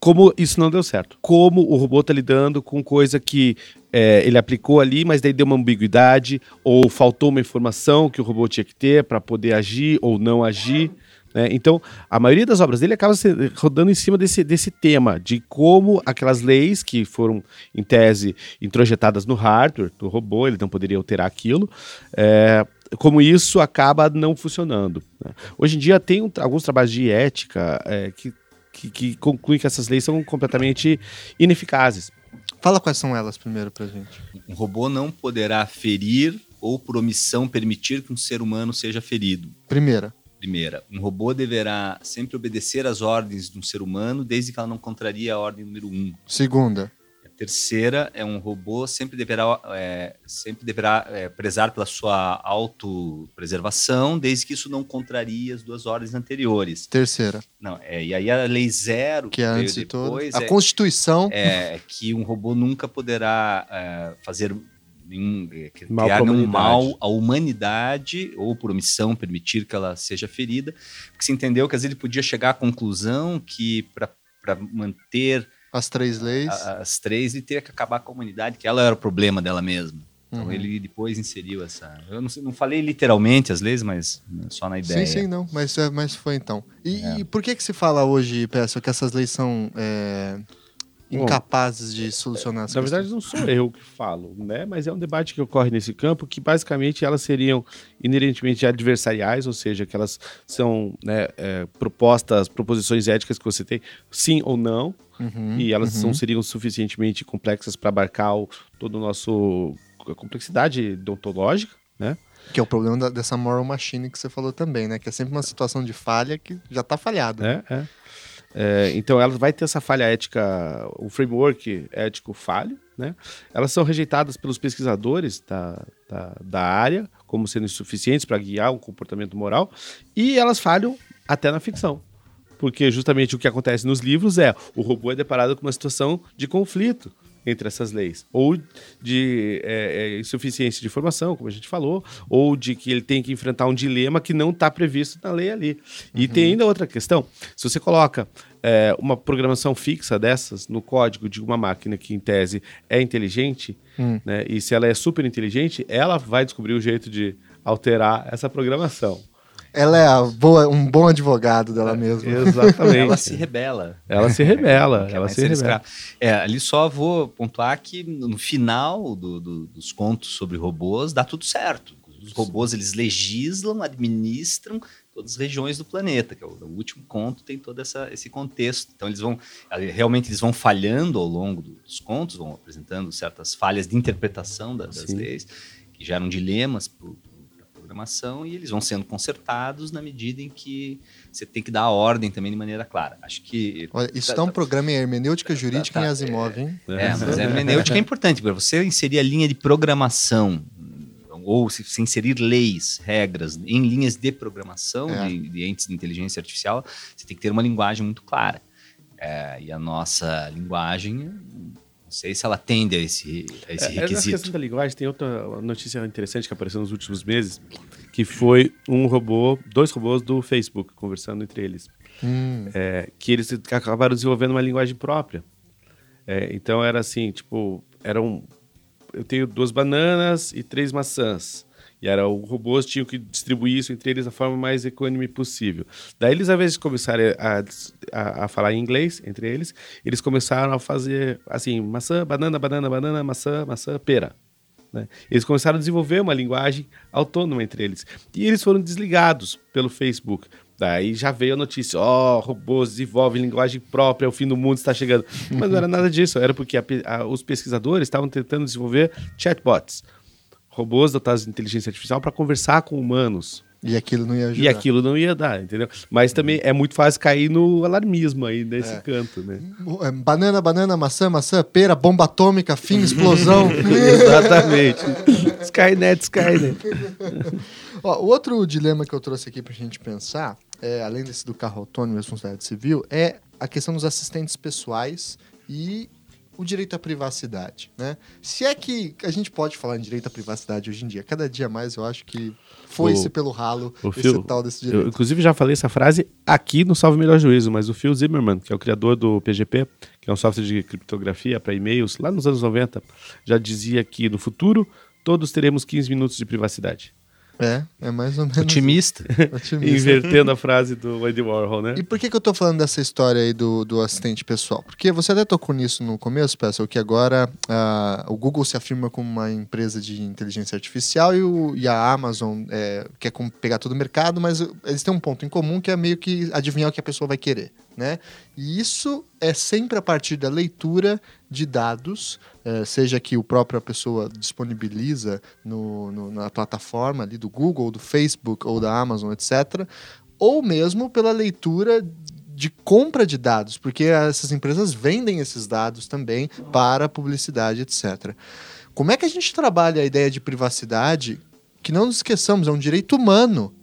como isso não deu certo. Como o robô está lidando com coisa que é, ele aplicou ali, mas daí deu uma ambiguidade, ou faltou uma informação que o robô tinha que ter para poder agir ou não agir. Né? Então, a maioria das obras dele acaba rodando em cima desse, desse tema, de como aquelas leis que foram, em tese, introjetadas no hardware do robô, ele não poderia alterar aquilo, é, como isso acaba não funcionando. Né? Hoje em dia tem um, alguns trabalhos de ética é, que, que, que concluem que essas leis são completamente ineficazes. Fala quais são elas primeiro pra gente. Um robô não poderá ferir ou por omissão permitir que um ser humano seja ferido. Primeira. Primeira, um robô deverá sempre obedecer às ordens de um ser humano, desde que ela não contraria a ordem número um. Segunda. Terceira é um robô sempre deverá, é, sempre deverá é, prezar pela sua autopreservação, desde que isso não contraria as duas ordens anteriores. Terceira. Não, é, e aí a lei zero que, que é antes depois, de A é, Constituição é que um robô nunca poderá é, fazer nenhum, é, criar nenhum mal à humanidade ou por omissão permitir que ela seja ferida, porque se entendeu que às vezes ele podia chegar à conclusão que para manter as três leis, as três, ele teria que acabar com a humanidade, que ela era o problema dela mesma. Então uhum. ele depois inseriu essa. Eu não, não, falei literalmente as leis, mas só na ideia. Sim, sim, não. Mas, é, mas foi então. E, é. e por que que se fala hoje, Peço, que essas leis são é, incapazes de solucionar Na verdade, não sou eu que falo, né? Mas é um debate que ocorre nesse campo que basicamente elas seriam inerentemente adversariais, ou seja, que elas são né, é, propostas, proposições éticas que você tem, sim ou não, uhum, e elas uhum. não seriam suficientemente complexas para abarcar o, todo o nosso a complexidade deontológica, né? Que é o problema da, dessa moral machine que você falou também, né? Que é sempre uma situação de falha que já está falhada. É, é. É, então ela vai ter essa falha ética, o framework ético falho, né? Elas são rejeitadas pelos pesquisadores da, da, da área como sendo insuficientes para guiar um comportamento moral e elas falham até na ficção. Porque justamente o que acontece nos livros é o robô é deparado com uma situação de conflito entre essas leis. Ou de é, é, insuficiência de informação, como a gente falou, ou de que ele tem que enfrentar um dilema que não está previsto na lei ali. E uhum. tem ainda outra questão: se você coloca é, uma programação fixa dessas no código de uma máquina que, em tese, é inteligente, hum. né, e se ela é super inteligente, ela vai descobrir o jeito de alterar essa programação. Ela é boa, um bom advogado dela é, mesma. Exatamente. ela se rebela. Ela se rebela. ela se rebela. É, ali só vou pontuar que no final do, do, dos contos sobre robôs dá tudo certo. Os robôs eles legislam, administram todas as regiões do planeta, que é o, o último conto tem todo essa, esse contexto. Então eles vão realmente eles vão falhando ao longo dos contos, vão apresentando certas falhas de interpretação da, das Sim. leis que geram dilemas para programação e eles vão sendo consertados na medida em que você tem que dar a ordem também de maneira clara. Acho que. Olha, isso tá, tá um tá, programa em hermenêutica jurídica tá, em Asimov, hein? É, é, mas a hermenêutica é importante, para você inserir a linha de programação ou se, se, inserir leis, regras em linhas de programação é. de, de, entes de inteligência artificial, você tem que ter uma linguagem muito clara. É, e a nossa linguagem sei se ela atende a esse, a esse é, requisito. Na questão da linguagem, tem outra notícia interessante que apareceu nos últimos meses, que foi um robô, dois robôs do Facebook conversando entre eles. Hum. É, que eles acabaram desenvolvendo uma linguagem própria. É, então era assim, tipo, eram eu tenho duas bananas e três maçãs. E era o robôs tinham que distribuir isso entre eles da forma mais econômica possível. Daí eles, ao invés de começarem a, a, a, falar em inglês entre eles, eles começaram a fazer assim, maçã, banana, banana, banana, maçã, maçã, pera. Né? Eles começaram a desenvolver uma linguagem autônoma entre eles. E eles foram desligados pelo Facebook. Daí já veio a notícia: ó, oh, robôs desenvolvem linguagem própria, o fim do mundo está chegando. Mas não era nada disso, era porque a, a, os pesquisadores estavam tentando desenvolver chatbots robôs dotados de inteligência artificial para conversar com humanos. E aquilo não ia ajudar. E aquilo não ia dar, entendeu? Mas também é muito fácil cair no alarmismo aí nesse é. canto, né? É, banana, banana, maçã, maçã, pera, bomba atômica, fim, explosão. Exatamente. Skynet, Skynet. Ó, o outro dilema que eu trouxe aqui para a gente pensar, é, além desse do carro autônomo e responsabilidade civil, é a questão dos assistentes pessoais e o direito à privacidade, né? Se é que a gente pode falar em direito à privacidade hoje em dia, cada dia mais eu acho que foi-se pelo ralo o esse Phil, tal desse direito. Eu, inclusive, já falei essa frase aqui no Salve Melhor Juízo, mas o Phil Zimmerman, que é o criador do PGP, que é um software de criptografia para e-mails, lá nos anos 90, já dizia que no futuro todos teremos 15 minutos de privacidade. É, é mais ou menos. Otimista. Otimista. Invertendo a frase do Andy Warhol, né? E por que, que eu tô falando dessa história aí do, do assistente pessoal? Porque você até tocou nisso no começo, pessoal, que agora o Google se afirma como uma empresa de inteligência artificial e, o, e a Amazon é, quer pegar todo o mercado, mas eles têm um ponto em comum que é meio que adivinhar o que a pessoa vai querer né? E isso é sempre a partir da leitura de dados, eh, seja que o própria pessoa disponibiliza no, no, na plataforma ali do Google, do Facebook ou da Amazon, etc., ou mesmo pela leitura de compra de dados, porque essas empresas vendem esses dados também para publicidade, etc. Como é que a gente trabalha a ideia de privacidade? Que não nos esqueçamos, é um direito humano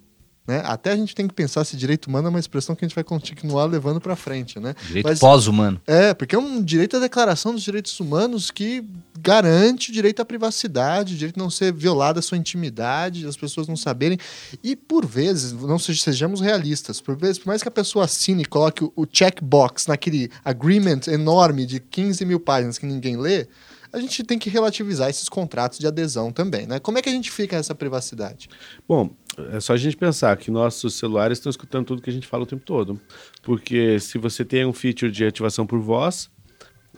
né? Até a gente tem que pensar se direito humano é uma expressão que a gente vai continuar levando para frente. Né? Direito pós-humano. É, porque é um direito à declaração dos direitos humanos que garante o direito à privacidade, o direito de não ser violada a sua intimidade, as pessoas não saberem. E por vezes, não sejamos realistas, por vezes, por mais que a pessoa assine e coloque o checkbox naquele agreement enorme de 15 mil páginas que ninguém lê, a gente tem que relativizar esses contratos de adesão também, né? Como é que a gente fica nessa privacidade? Bom, é só a gente pensar que nossos celulares estão escutando tudo que a gente fala o tempo todo. Porque se você tem um feature de ativação por voz,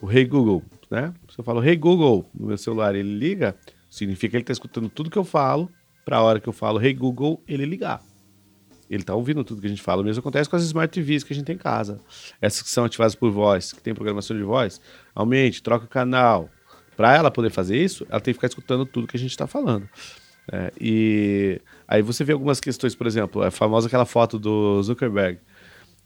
o Hey Google, né? Se eu falo Hey Google no meu celular, ele liga, significa que ele está escutando tudo que eu falo, para a hora que eu falo Hey Google, ele ligar. Ele está ouvindo tudo que a gente fala. O mesmo acontece com as Smart TVs que a gente tem em casa. Essas que são ativadas por voz, que tem programação de voz, aumente, troca o canal. Para ela poder fazer isso, ela tem que ficar escutando tudo que a gente está falando. É, e aí você vê algumas questões, por exemplo, a famosa aquela foto do Zuckerberg,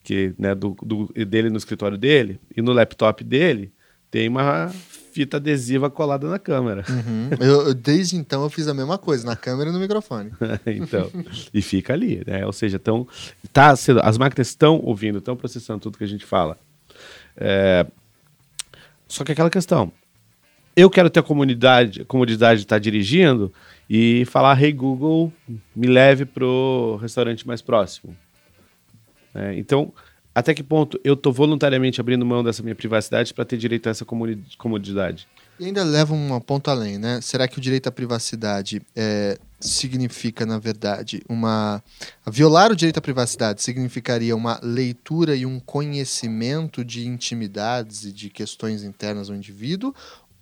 que, né, do, do, dele no escritório dele, e no laptop dele tem uma fita adesiva colada na câmera. Uhum. Eu, desde então eu fiz a mesma coisa, na câmera e no microfone. então, e fica ali, né? Ou seja, tão, tá sendo, as máquinas estão ouvindo, estão processando tudo que a gente fala. É, só que aquela questão, eu quero ter a comunidade, comodidade de estar dirigindo, e falar: Hey Google, me leve pro restaurante mais próximo. É, então, até que ponto eu estou voluntariamente abrindo mão dessa minha privacidade para ter direito a essa comodidade? E ainda leva um ponto além, né? Será que o direito à privacidade é, significa, na verdade, uma. Violar o direito à privacidade significaria uma leitura e um conhecimento de intimidades e de questões internas do indivíduo?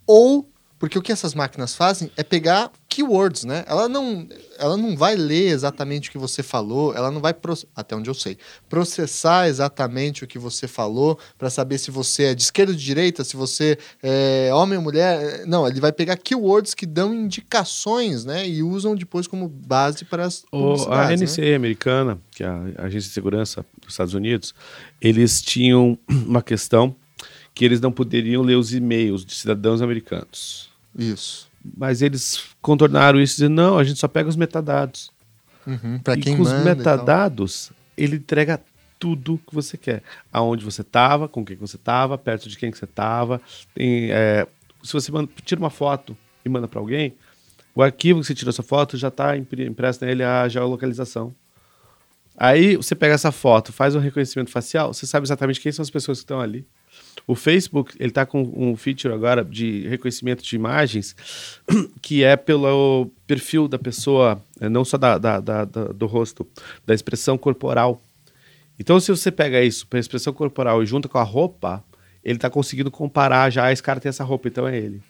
Ou porque o que essas máquinas fazem é pegar keywords, né? Ela não, ela não vai ler exatamente o que você falou, ela não vai, até onde eu sei, processar exatamente o que você falou para saber se você é de esquerda ou de direita, se você é homem ou mulher. Não, ele vai pegar keywords que dão indicações, né? E usam depois como base para as o, A NCA né? americana, que é a Agência de Segurança dos Estados Unidos, eles tinham uma questão que eles não poderiam ler os e-mails de cidadãos americanos. Isso. Mas eles contornaram isso dizendo, não, a gente só pega os metadados. Uhum, para quem com os metadados, ele entrega tudo que você quer. Aonde você estava, com quem você estava, perto de quem que você estava. É, se você manda, tira uma foto e manda para alguém, o arquivo que você tirou essa foto já está impresso nele a geolocalização. Aí você pega essa foto, faz um reconhecimento facial, você sabe exatamente quem são as pessoas que estão ali. O Facebook ele está com um feature agora de reconhecimento de imagens que é pelo perfil da pessoa, é, não só da, da, da, do rosto, da expressão corporal. Então, se você pega isso para expressão corporal e junta com a roupa, ele está conseguindo comparar já, esse cara tem essa roupa, então é ele.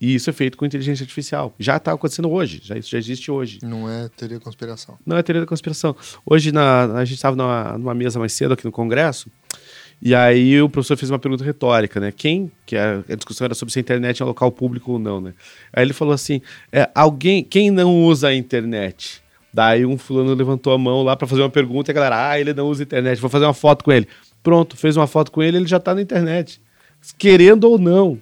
E isso é feito com inteligência artificial. Já está acontecendo hoje, já, isso já existe hoje. Não é teoria da conspiração. Não é teoria da conspiração. Hoje, na, a gente estava numa, numa mesa mais cedo aqui no Congresso, e aí o professor fez uma pergunta retórica, né? Quem, que a, a discussão era sobre se a internet é um local público ou não, né? Aí ele falou assim, é, alguém, quem não usa a internet? Daí um fulano levantou a mão lá para fazer uma pergunta e a galera, ah, ele não usa internet, vou fazer uma foto com ele. Pronto, fez uma foto com ele, ele já está na internet. Querendo ou não,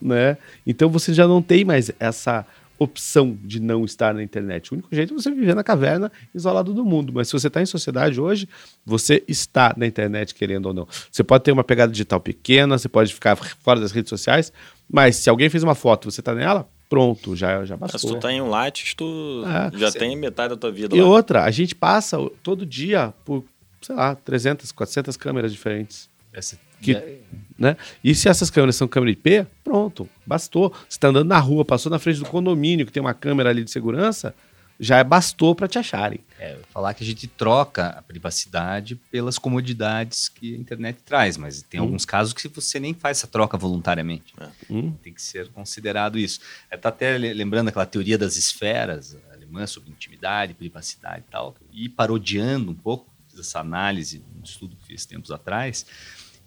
né? Então você já não tem mais essa opção de não estar na internet. O único jeito é você viver na caverna, isolado do mundo. Mas se você está em sociedade hoje, você está na internet, querendo ou não. Você pode ter uma pegada digital pequena, você pode ficar fora das redes sociais, mas se alguém fez uma foto e você está nela, pronto, já, já bastou. Se tu tá em um Lattes, tu é. já tem metade da tua vida E lá. outra, a gente passa todo dia por, sei lá, 300, 400 câmeras diferentes. Essa que, é. né? E se essas câmeras são câmera IP, pronto, bastou. Você está andando na rua, passou na frente do condomínio que tem uma câmera ali de segurança, já bastou para te acharem. É, falar que a gente troca a privacidade pelas comodidades que a internet traz, mas tem hum. alguns casos que você nem faz essa troca voluntariamente. É. Hum. Tem que ser considerado isso. É, tá até lembrando aquela teoria das esferas alemã sobre intimidade, privacidade e tal, e parodiando um pouco essa análise, um estudo que fiz tempos atrás,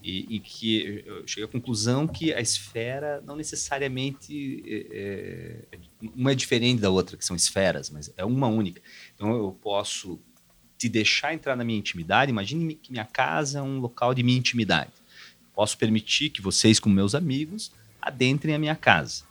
e, que eu cheguei à conclusão que a esfera não necessariamente é, uma é diferente da outra, que são esferas, mas é uma única. Então eu posso te deixar entrar na minha intimidade. Imagine que minha casa é um local de minha intimidade. Posso permitir que vocês, como meus amigos, adentrem a minha casa.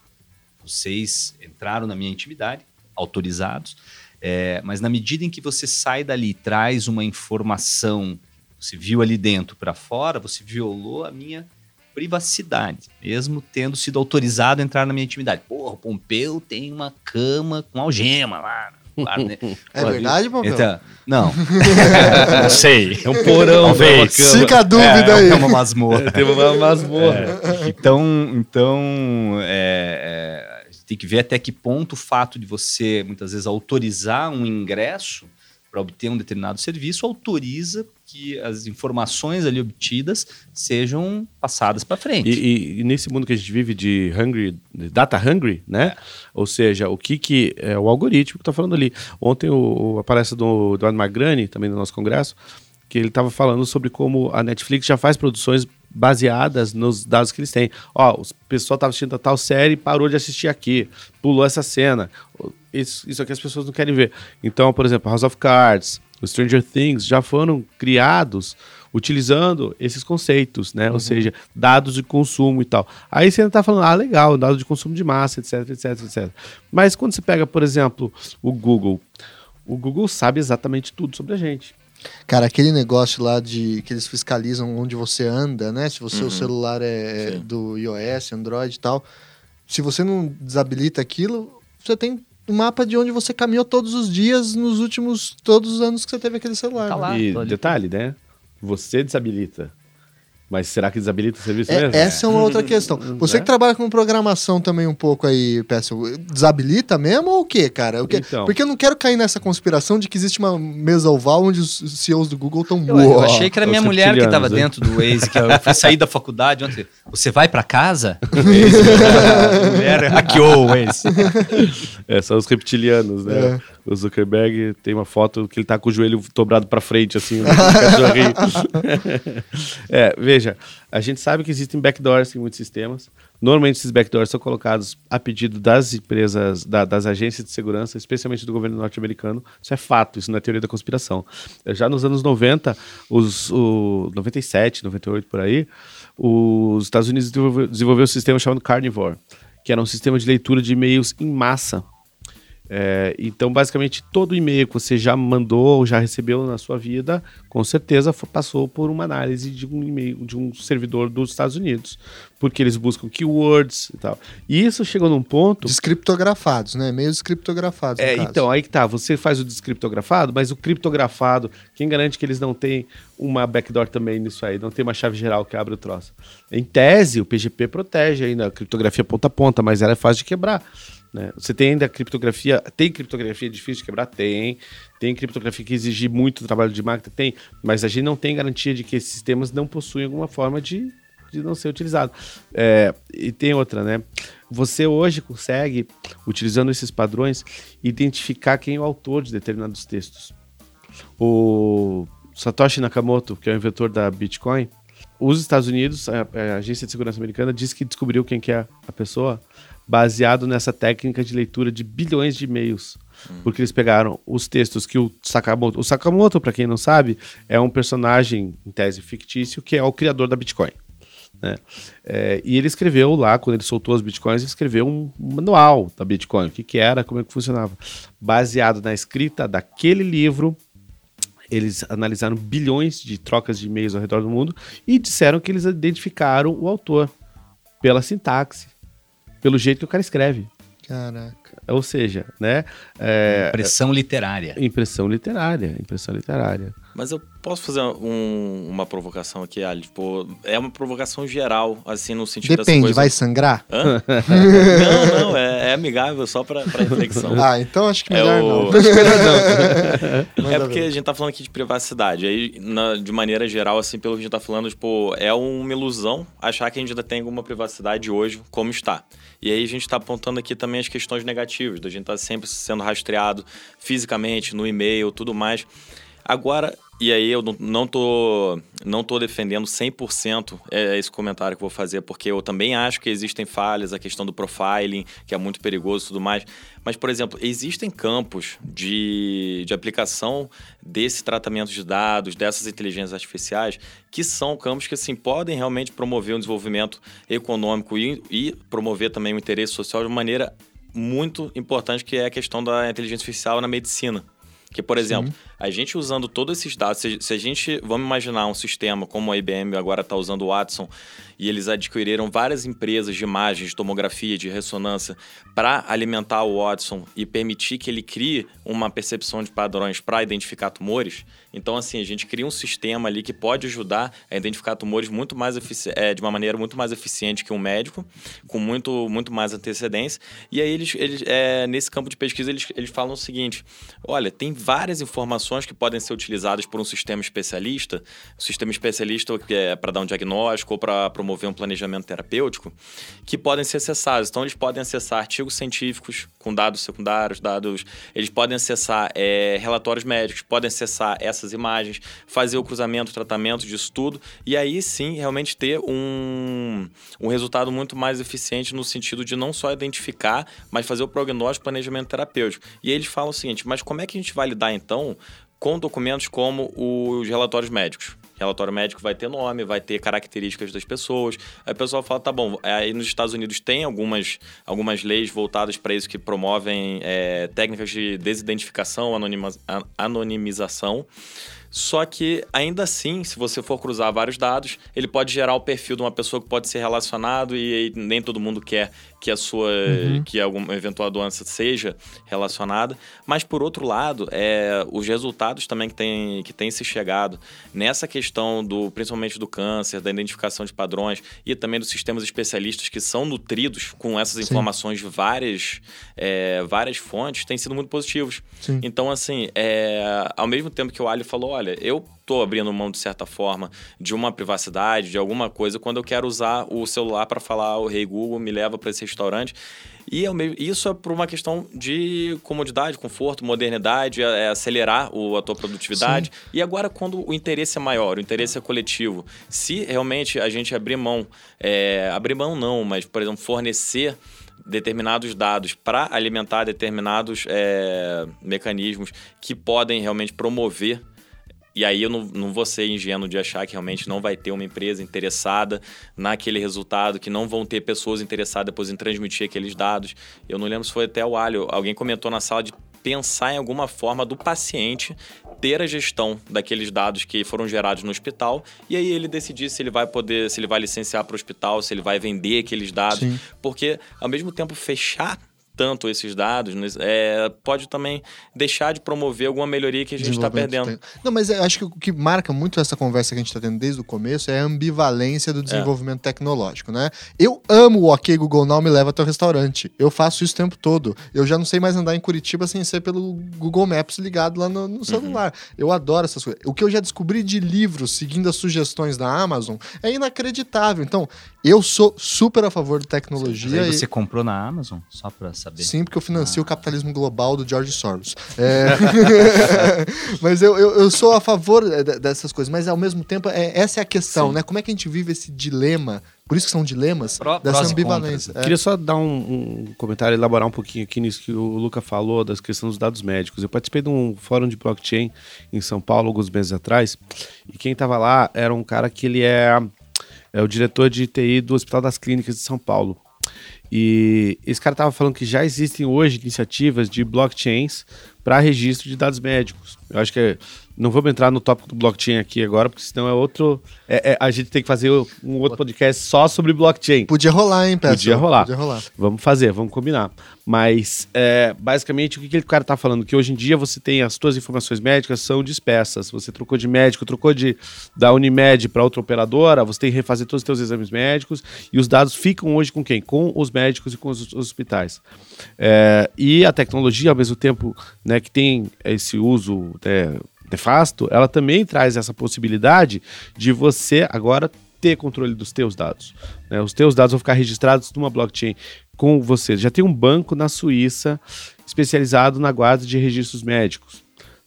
Vocês entraram na minha intimidade, autorizados, é, mas na medida em que você sai dali e traz uma informação você viu ali dentro para fora, você violou a minha privacidade, mesmo tendo sido autorizado a entrar na minha intimidade. Porra, o Pompeu tem uma cama com algema lá. Claro, né? É verdade, Pompeu? Então, não. não sei. É um porão, velho. Fica a dúvida é, aí. É uma masmorra. Tem uma masmorra. É. Então, então é, é, tem que ver até que ponto o fato de você, muitas vezes, autorizar um ingresso para obter um determinado serviço autoriza que as informações ali obtidas sejam passadas para frente. E, e, nesse mundo que a gente vive de hungry, de data hungry, né? É. Ou seja, o que que é o algoritmo que está falando ali. Ontem o, a palestra do Eduardo Magrani, também no nosso congresso, que ele estava falando sobre como a Netflix já faz produções baseadas nos dados que eles têm. Ó, o pessoal estava assistindo a tal série, parou de assistir aqui, pulou essa cena. Isso, isso aqui as pessoas não querem ver. Então, por exemplo, House of Cards, o Stranger Things já foram criados utilizando esses conceitos, né? Uhum. Ou seja, dados de consumo e tal. Aí você ainda está falando, ah, legal, dados de consumo de massa, etc, etc, etc. Mas quando você pega, por exemplo, o Google, o Google sabe exatamente tudo sobre a gente. Cara, aquele negócio lá de que eles fiscalizam onde você anda, né? Se o seu uhum. celular é Sim. do iOS, Android e tal. Se você não desabilita aquilo, você tem um mapa de onde você caminhou todos os dias nos últimos todos os anos que você teve aquele celular. Tá lá, e detalhe, né? Você desabilita. Mas será que desabilita o serviço é, mesmo? Essa é uma outra questão. Você é? que trabalha com programação também um pouco aí, Péssimo, desabilita mesmo ou o quê, cara? O quê? Então. Porque eu não quero cair nessa conspiração de que existe uma mesa oval onde os CEOs do Google estão... Eu, eu, achei que era minha mulher que estava dentro do Waze, que eu fui sair da faculdade ontem. Você vai para casa? a mulher hackeou o Waze. É, são os reptilianos, né? É. O Zuckerberg tem uma foto que ele tá com o joelho dobrado para frente, assim, né? é, veja, a gente sabe que existem backdoors em muitos sistemas. Normalmente esses backdoors são colocados a pedido das empresas, da, das agências de segurança, especialmente do governo norte-americano. Isso é fato, isso não é teoria da conspiração. Já nos anos 90, os, o 97, 98 por aí, os Estados Unidos desenvolveu, desenvolveu um sistema chamado Carnivore, que era um sistema de leitura de e-mails em massa é, então, basicamente, todo e-mail que você já mandou ou já recebeu na sua vida, com certeza passou por uma análise de um e-mail de um servidor dos Estados Unidos, porque eles buscam keywords e tal. E isso chegou num ponto. Descriptografados, né? E-mails descriptografados. É, então, aí que tá. Você faz o descriptografado, mas o criptografado, quem garante que eles não têm uma backdoor também nisso aí? Não tem uma chave geral que abre o troço. Em tese, o PGP protege ainda a criptografia ponta a ponta, mas ela é fácil de quebrar. Né? Você tem ainda criptografia. Tem criptografia difícil de quebrar? Tem. Tem criptografia que exige muito trabalho de máquina? Tem. Mas a gente não tem garantia de que esses sistemas não possuem alguma forma de, de não ser utilizado. É, e tem outra, né? Você hoje consegue, utilizando esses padrões, identificar quem é o autor de determinados textos. O Satoshi Nakamoto, que é o inventor da Bitcoin, os Estados Unidos, a, a Agência de Segurança Americana, diz que descobriu quem que é a pessoa baseado nessa técnica de leitura de bilhões de e-mails. Hum. Porque eles pegaram os textos que o Sakamoto. O Sakamoto, para quem não sabe, é um personagem, em tese fictício, que é o criador da Bitcoin. Né? É, e ele escreveu lá, quando ele soltou as bitcoins, ele escreveu um manual da Bitcoin, o que, que era, como é que funcionava. Baseado na escrita daquele livro, eles analisaram bilhões de trocas de e-mails ao redor do mundo e disseram que eles identificaram o autor pela sintaxe, pelo jeito que o cara escreve. Caraca. Ou seja, né? É, impressão literária. Impressão literária, impressão literária. Mas eu posso fazer um, uma provocação aqui, Ali? Tipo, é uma provocação geral, assim, no sentido Depende, coisa... vai sangrar? Hã? não, não, é, é, amigável só pra, pra reflexão. Ah, então acho que melhor é o... não. é porque a gente tá falando aqui de privacidade. Aí, na, de maneira geral, assim, pelo que a gente tá falando, tipo, é uma ilusão achar que a gente ainda tem alguma privacidade hoje como está. E aí a gente está apontando aqui também as questões negativas, da gente estar tá sempre sendo rastreado fisicamente, no e-mail, tudo mais. Agora, e aí eu não tô, não tô defendendo 100% é esse comentário que vou fazer, porque eu também acho que existem falhas, a questão do profiling, que é muito perigoso e tudo mais. Mas, por exemplo, existem campos de, de aplicação desse tratamento de dados, dessas inteligências artificiais, que são campos que, assim, podem realmente promover um desenvolvimento econômico e, e promover também o interesse social de maneira muito importante, que é a questão da inteligência artificial na medicina. Que, por exemplo, Sim. a gente usando todos esses dados, se, se, a gente, vamos imaginar um sistema como a IBM agora está usando o Watson, e eles adquiriram várias empresas de imagens, de tomografia, de ressonância para alimentar o Watson e permitir que ele crie uma percepção de padrões para identificar tumores. Então, assim, a gente cria um sistema ali que pode ajudar a identificar tumores muito mais é, de uma maneira muito mais eficiente que um médico, com muito, muito mais antecedência. E aí, eles, eles é, nesse campo de pesquisa, eles, eles falam o seguinte: olha, tem várias informações que podem ser utilizadas por um sistema especialista, um sistema especialista que é para dar um diagnóstico ou para promover um planejamento terapêutico, que podem ser acessados. Então, eles podem acessar artigos científicos com dados secundários, dados. Eles podem acessar é, relatórios médicos, podem acessar essas imagens, fazer o cruzamento, o tratamento disso tudo, e aí sim realmente ter um, um resultado muito mais eficiente no sentido de não só identificar, mas fazer o prognóstico planejamento terapêutico. E aí eles falam o seguinte: mas como é que a gente vai lidar então com documentos como os relatórios médicos? Relatório médico vai ter nome, vai ter características das pessoas. Aí o pessoal fala, tá bom, aí nos Estados Unidos tem algumas, algumas leis voltadas para isso que promovem é, técnicas de desidentificação, anonima, anonimização. Só que, ainda assim, se você for cruzar vários dados, ele pode gerar o perfil de uma pessoa que pode ser relacionado e, e nem todo mundo quer que a sua uhum. que alguma eventual doença seja relacionada, mas por outro lado, é, os resultados também que tem que tem se chegado nessa questão do principalmente do câncer, da identificação de padrões e também dos sistemas especialistas que são nutridos com essas Sim. informações de várias é, várias fontes, têm sido muito positivos. Sim. Então assim, é, ao mesmo tempo que o Ali falou, olha, eu estou abrindo mão, de certa forma, de uma privacidade, de alguma coisa, quando eu quero usar o celular para falar, o Rei hey Google me leva para esse restaurante. E isso é por uma questão de comodidade, conforto, modernidade, é, é acelerar o, a tua produtividade. Sim. E agora, quando o interesse é maior, o interesse é coletivo, se realmente a gente abrir mão, é, abrir mão não, mas, por exemplo, fornecer determinados dados para alimentar determinados é, mecanismos que podem realmente promover e aí eu não, não vou ser ingênuo de achar que realmente não vai ter uma empresa interessada naquele resultado, que não vão ter pessoas interessadas depois em transmitir aqueles dados. Eu não lembro se foi até o Alho, alguém comentou na sala de pensar em alguma forma do paciente ter a gestão daqueles dados que foram gerados no hospital e aí ele decidir se ele vai poder, se ele vai licenciar para o hospital, se ele vai vender aqueles dados, Sim. porque ao mesmo tempo fechar tanto esses dados, né, é, pode também deixar de promover alguma melhoria que a gente está perdendo. Não, mas acho que o que marca muito essa conversa que a gente está tendo desde o começo é a ambivalência do desenvolvimento é. tecnológico, né? Eu amo o OK Google Now me leva até o restaurante. Eu faço isso o tempo todo. Eu já não sei mais andar em Curitiba sem ser pelo Google Maps ligado lá no, no uhum. celular. Uhum. Eu adoro essas coisas. O que eu já descobri de livros seguindo as sugestões da Amazon é inacreditável. Então, eu sou super a favor de tecnologia. Mas aí você comprou na Amazon? Só para saber. Sim, porque eu financio ah. o capitalismo global do George Soros. É... mas eu, eu, eu, sou a favor dessas coisas, mas ao mesmo tempo, é, essa é a questão, Sim. né? Como é que a gente vive esse dilema? Por isso que são dilemas Pro, dessa ambivalência. É. Queria só dar um, um, comentário, elaborar um pouquinho aqui nisso que o Luca falou, das questões dos dados médicos. Eu participei de um fórum de blockchain em São Paulo alguns meses atrás, e quem estava lá era um cara que ele é é o diretor de TI do Hospital das Clínicas de São Paulo. E esse cara estava falando que já existem hoje iniciativas de blockchains para registro de dados médicos. Eu acho que é, não vamos entrar no tópico do blockchain aqui agora, porque senão é outro. É, é, a gente tem que fazer um outro podcast só sobre blockchain. Podia rolar, hein, Pedro? Podia rolar. Podia rolar. Vamos fazer, vamos combinar. Mas, é, basicamente, o que, que o cara está falando? Que hoje em dia você tem as suas informações médicas são dispersas. Você trocou de médico, trocou de da Unimed para outra operadora, você tem que refazer todos os seus exames médicos e os dados ficam hoje com quem? Com os médicos e com os, os hospitais. É, e a tecnologia, ao mesmo tempo né, que tem esse uso. É, nefasto, ela também traz essa possibilidade de você agora ter controle dos teus dados. Né? Os teus dados vão ficar registrados numa blockchain com você. Já tem um banco na Suíça especializado na guarda de registros médicos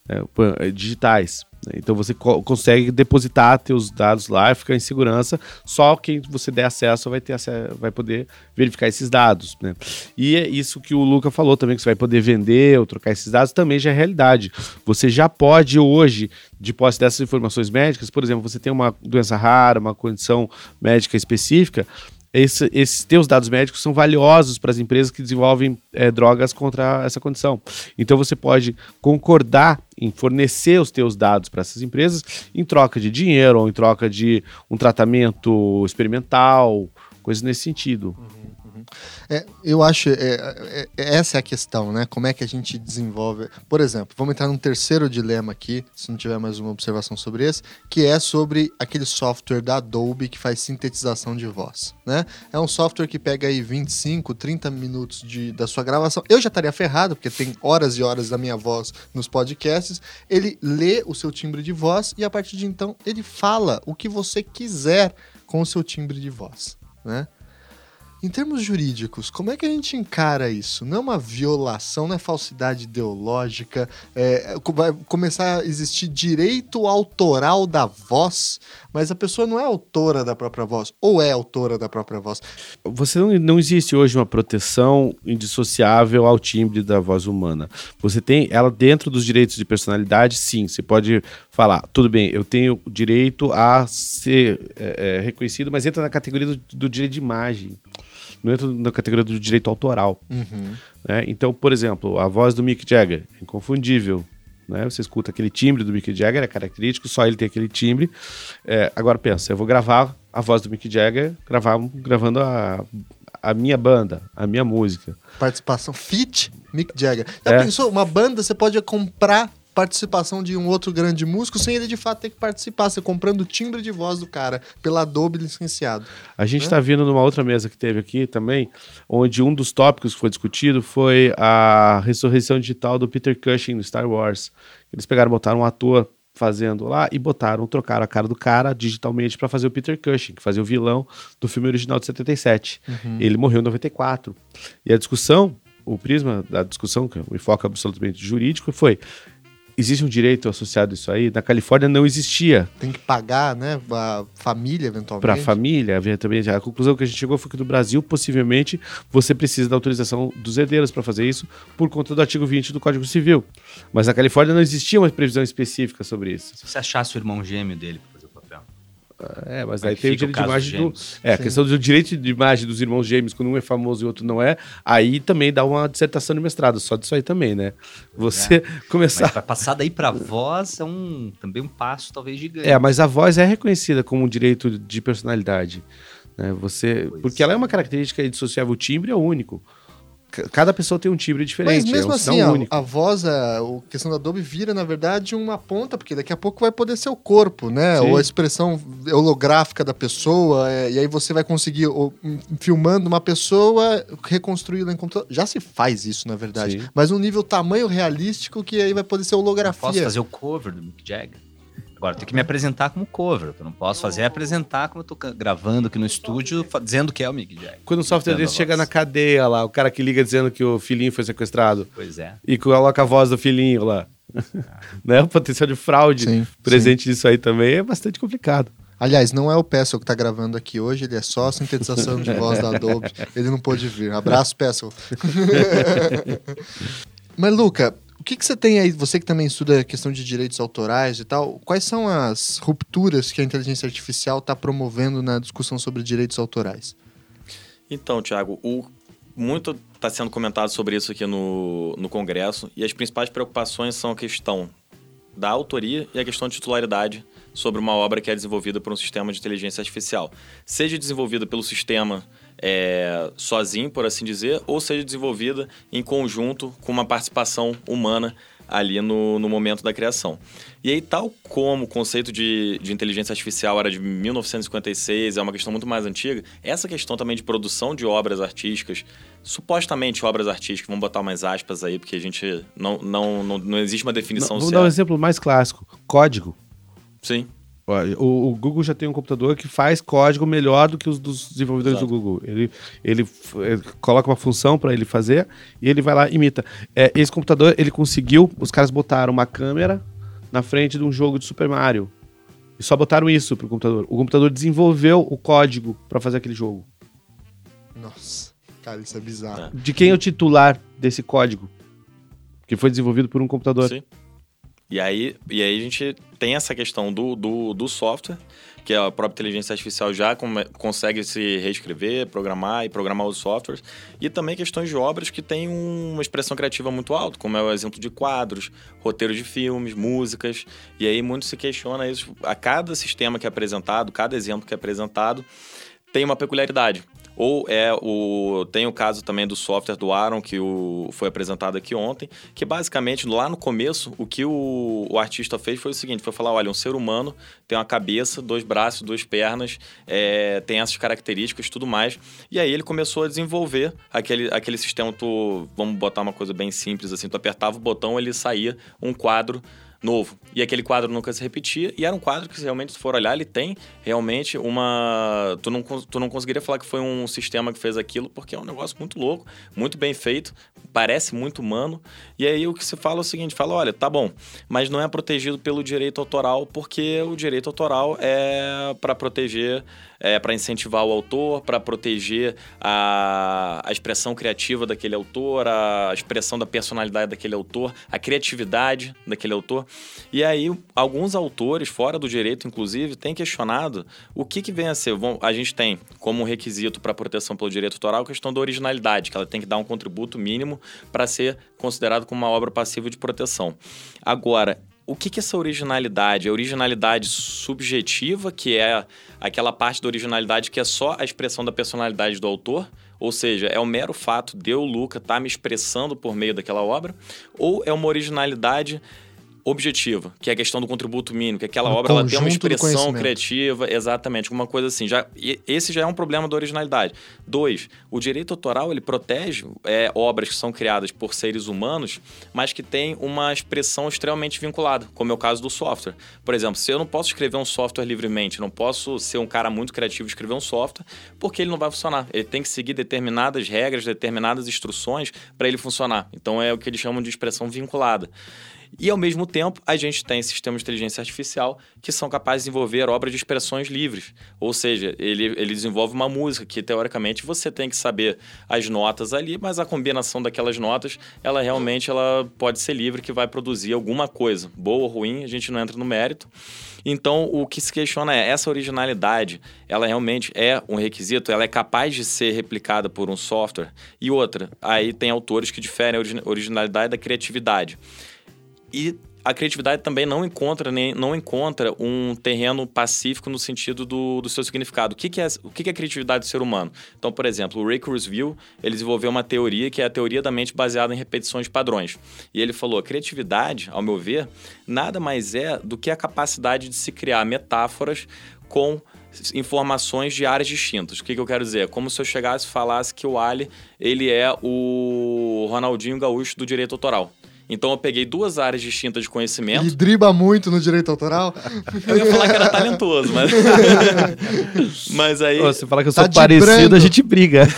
né? digitais. Né? Então você co consegue depositar teus dados lá, ficar em segurança. Só quem você der acesso vai ter acesso, vai poder verificar esses dados. Né? E é isso que o Luca falou também, que você vai poder vender ou trocar esses dados, também já é realidade. Você já pode hoje, de posse dessas informações médicas, por exemplo, você tem uma doença rara, uma condição médica específica, esse, esses teus dados médicos são valiosos para as empresas que desenvolvem é, drogas contra essa condição. Então você pode concordar em fornecer os teus dados para essas empresas em troca de dinheiro ou em troca de um tratamento experimental, coisas nesse sentido. Uhum. É, eu acho, é, é, é, essa é a questão, né? Como é que a gente desenvolve. Por exemplo, vamos entrar num terceiro dilema aqui, se não tiver mais uma observação sobre esse, que é sobre aquele software da Adobe que faz sintetização de voz, né? É um software que pega aí 25, 30 minutos de, da sua gravação. Eu já estaria ferrado, porque tem horas e horas da minha voz nos podcasts. Ele lê o seu timbre de voz e a partir de então ele fala o que você quiser com o seu timbre de voz, né? Em termos jurídicos, como é que a gente encara isso? Não é uma violação, não é falsidade ideológica? É, vai começar a existir direito autoral da voz, mas a pessoa não é autora da própria voz, ou é autora da própria voz. Você não, não existe hoje uma proteção indissociável ao timbre da voz humana. Você tem ela dentro dos direitos de personalidade, sim. Você pode falar, tudo bem, eu tenho direito a ser é, é, reconhecido, mas entra na categoria do, do direito de imagem não entra na categoria do direito autoral. Uhum. Né? Então, por exemplo, a voz do Mick Jagger, inconfundível. Né? Você escuta aquele timbre do Mick Jagger, é característico, só ele tem aquele timbre. É, agora pensa, eu vou gravar a voz do Mick Jagger, gravar, gravando a, a minha banda, a minha música. Participação fit Mick Jagger. Já é. pensou? Uma banda você pode comprar participação de um outro grande músico sem ele de fato ter que participar, você comprando o timbre de voz do cara pela Adobe licenciado. A gente está né? vindo numa outra mesa que teve aqui também, onde um dos tópicos que foi discutido foi a ressurreição digital do Peter Cushing no Star Wars. Eles pegaram, botaram um ator fazendo lá e botaram, trocaram a cara do cara digitalmente para fazer o Peter Cushing, que fazia o vilão do filme original de 77. Uhum. Ele morreu em 94. E a discussão, o prisma da discussão, que é o enfoque absolutamente jurídico, foi existe um direito associado a isso aí. Na Califórnia não existia. Tem que pagar, né? A família, eventualmente. Para a família, eventualmente. A conclusão que a gente chegou foi que no Brasil, possivelmente, você precisa da autorização dos herdeiros para fazer isso por conta do artigo 20 do Código Civil. Mas na Califórnia não existia uma previsão específica sobre isso. Se você achasse o irmão gêmeo dele é, mas aí tem o direito de imagem do. É, a questão do direito de imagem dos irmãos gêmeos, quando um é famoso e o outro não é, aí também dá uma dissertação de mestrado, só disso aí também, né? Você é. começar. Mas pra passar daí pra voz é um, também um passo, talvez, gigante. É, mas a voz é reconhecida como um direito de personalidade. Né? Você, pois porque ela é uma característica indissociável, o timbre é único. Cada pessoa tem um timbre diferente. Mas mesmo é um assim, a, a, voz, a, a questão da Adobe vira, na verdade, uma ponta, porque daqui a pouco vai poder ser o corpo, né? Sim. Ou a expressão holográfica da pessoa, é, e aí você vai conseguir, ou, filmando uma pessoa, reconstruí-la em computador. Já se faz isso, na verdade. Sim. Mas um nível tamanho realístico que aí vai poder ser holografia. Eu posso fazer o cover do Mick Jagger? Agora, eu tenho que me apresentar como cover. Eu não posso fazer é apresentar como eu tô gravando aqui no estúdio, dizendo que é o Mick Jagger. Quando o software desse chega na cadeia lá, o cara que liga dizendo que o filhinho foi sequestrado. Pois é. E coloca a voz do filhinho lá. né? O potencial de fraude sim, presente sim. nisso aí também é bastante complicado. Aliás, não é o Pessel que está gravando aqui hoje, ele é só a sintetização de voz da Adobe. Ele não pôde vir. Abraço, Pessel. Mas, Luca, que, que você tem aí, você que também estuda a questão de direitos autorais e tal, quais são as rupturas que a inteligência artificial está promovendo na discussão sobre direitos autorais? Então, Tiago, o muito está sendo comentado sobre isso aqui no, no Congresso e as principais preocupações são a questão da autoria e a questão de titularidade sobre uma obra que é desenvolvida por um sistema de inteligência artificial. Seja desenvolvida pelo sistema é, sozinho, por assim dizer, ou seja desenvolvida em conjunto com uma participação humana ali no, no momento da criação. E aí, tal como o conceito de, de inteligência artificial era de 1956, é uma questão muito mais antiga, essa questão também de produção de obras artísticas, supostamente obras artísticas, vamos botar umas aspas aí, porque a gente não, não, não, não existe uma definição não, vamos certa. Vamos dar um exemplo mais clássico: código. Sim. O, o, Google já tem um computador que faz código melhor do que os dos desenvolvedores Exato. do Google. Ele, ele, ele coloca uma função para ele fazer e ele vai lá e imita. É, esse computador, ele conseguiu, os caras botaram uma câmera na frente de um jogo de Super Mario. E só botaram isso pro computador. O computador desenvolveu o código para fazer aquele jogo. Nossa, cara, isso é bizarro. É. De quem é o titular desse código? Que foi desenvolvido por um computador. Sim. E aí, e aí a gente tem essa questão do, do, do software, que a própria inteligência artificial já come, consegue se reescrever, programar e programar os softwares. E também questões de obras que têm uma expressão criativa muito alta, como é o exemplo de quadros, roteiros de filmes, músicas. E aí muito se questiona isso. A cada sistema que é apresentado, cada exemplo que é apresentado, tem uma peculiaridade. Ou é o. Tem o caso também do software do Aaron, que o, foi apresentado aqui ontem, que basicamente, lá no começo, o que o, o artista fez foi o seguinte: foi falar, olha, um ser humano tem uma cabeça, dois braços, duas pernas, é, tem essas características tudo mais. E aí ele começou a desenvolver aquele, aquele sistema, tu, vamos botar uma coisa bem simples assim, tu apertava o botão, ele saía um quadro novo. E aquele quadro nunca se repetia. E era um quadro que, realmente, se for olhar, ele tem realmente uma. Tu não, tu não conseguiria falar que foi um sistema que fez aquilo, porque é um negócio muito louco, muito bem feito, parece muito humano. E aí o que se fala é o seguinte: fala, olha, tá bom, mas não é protegido pelo direito autoral, porque o direito autoral é para proteger é, para incentivar o autor, para proteger a, a expressão criativa daquele autor, a expressão da personalidade daquele autor, a criatividade daquele autor. E aí, alguns autores, fora do direito, inclusive, têm questionado o que, que vem a ser. Bom, a gente tem como requisito para proteção pelo direito autoral a questão da originalidade, que ela tem que dar um contributo mínimo para ser considerado como uma obra passiva de proteção. Agora, o que, que é essa originalidade? A originalidade subjetiva, que é aquela parte da originalidade que é só a expressão da personalidade do autor, ou seja, é o mero fato de eu, Luca, estar tá me expressando por meio daquela obra, ou é uma originalidade objetiva, que é a questão do contributo mínimo, que aquela um obra ela tem uma expressão criativa, exatamente, uma coisa assim. Já, esse já é um problema da originalidade. Dois, o direito autoral ele protege é, obras que são criadas por seres humanos, mas que têm uma expressão extremamente vinculada, como é o caso do software. Por exemplo, se eu não posso escrever um software livremente, não posso ser um cara muito criativo e escrever um software, porque ele não vai funcionar. Ele tem que seguir determinadas regras, determinadas instruções para ele funcionar. Então é o que eles chamam de expressão vinculada. E, ao mesmo tempo, a gente tem sistemas de inteligência artificial que são capazes de desenvolver obras de expressões livres. Ou seja, ele, ele desenvolve uma música que, teoricamente, você tem que saber as notas ali, mas a combinação daquelas notas, ela realmente ela pode ser livre, que vai produzir alguma coisa. Boa ou ruim, a gente não entra no mérito. Então, o que se questiona é, essa originalidade, ela realmente é um requisito? Ela é capaz de ser replicada por um software? E outra, aí tem autores que diferem a originalidade da criatividade. E a criatividade também não encontra, nem, não encontra um terreno pacífico no sentido do, do seu significado. O que, que é, o que, que é criatividade do ser humano? Então, por exemplo, o Ray Kurzweil, ele desenvolveu uma teoria que é a teoria da mente baseada em repetições de padrões. E ele falou, criatividade, ao meu ver, nada mais é do que a capacidade de se criar metáforas com informações de áreas distintas. O que, que eu quero dizer? É como se eu chegasse e falasse que o Ali ele é o Ronaldinho Gaúcho do direito autoral. Então eu peguei duas áreas distintas de conhecimento. Ele driba muito no direito autoral? Eu ia falar que era talentoso, mas. mas aí. Você fala que eu sou tá parecido, a gente briga.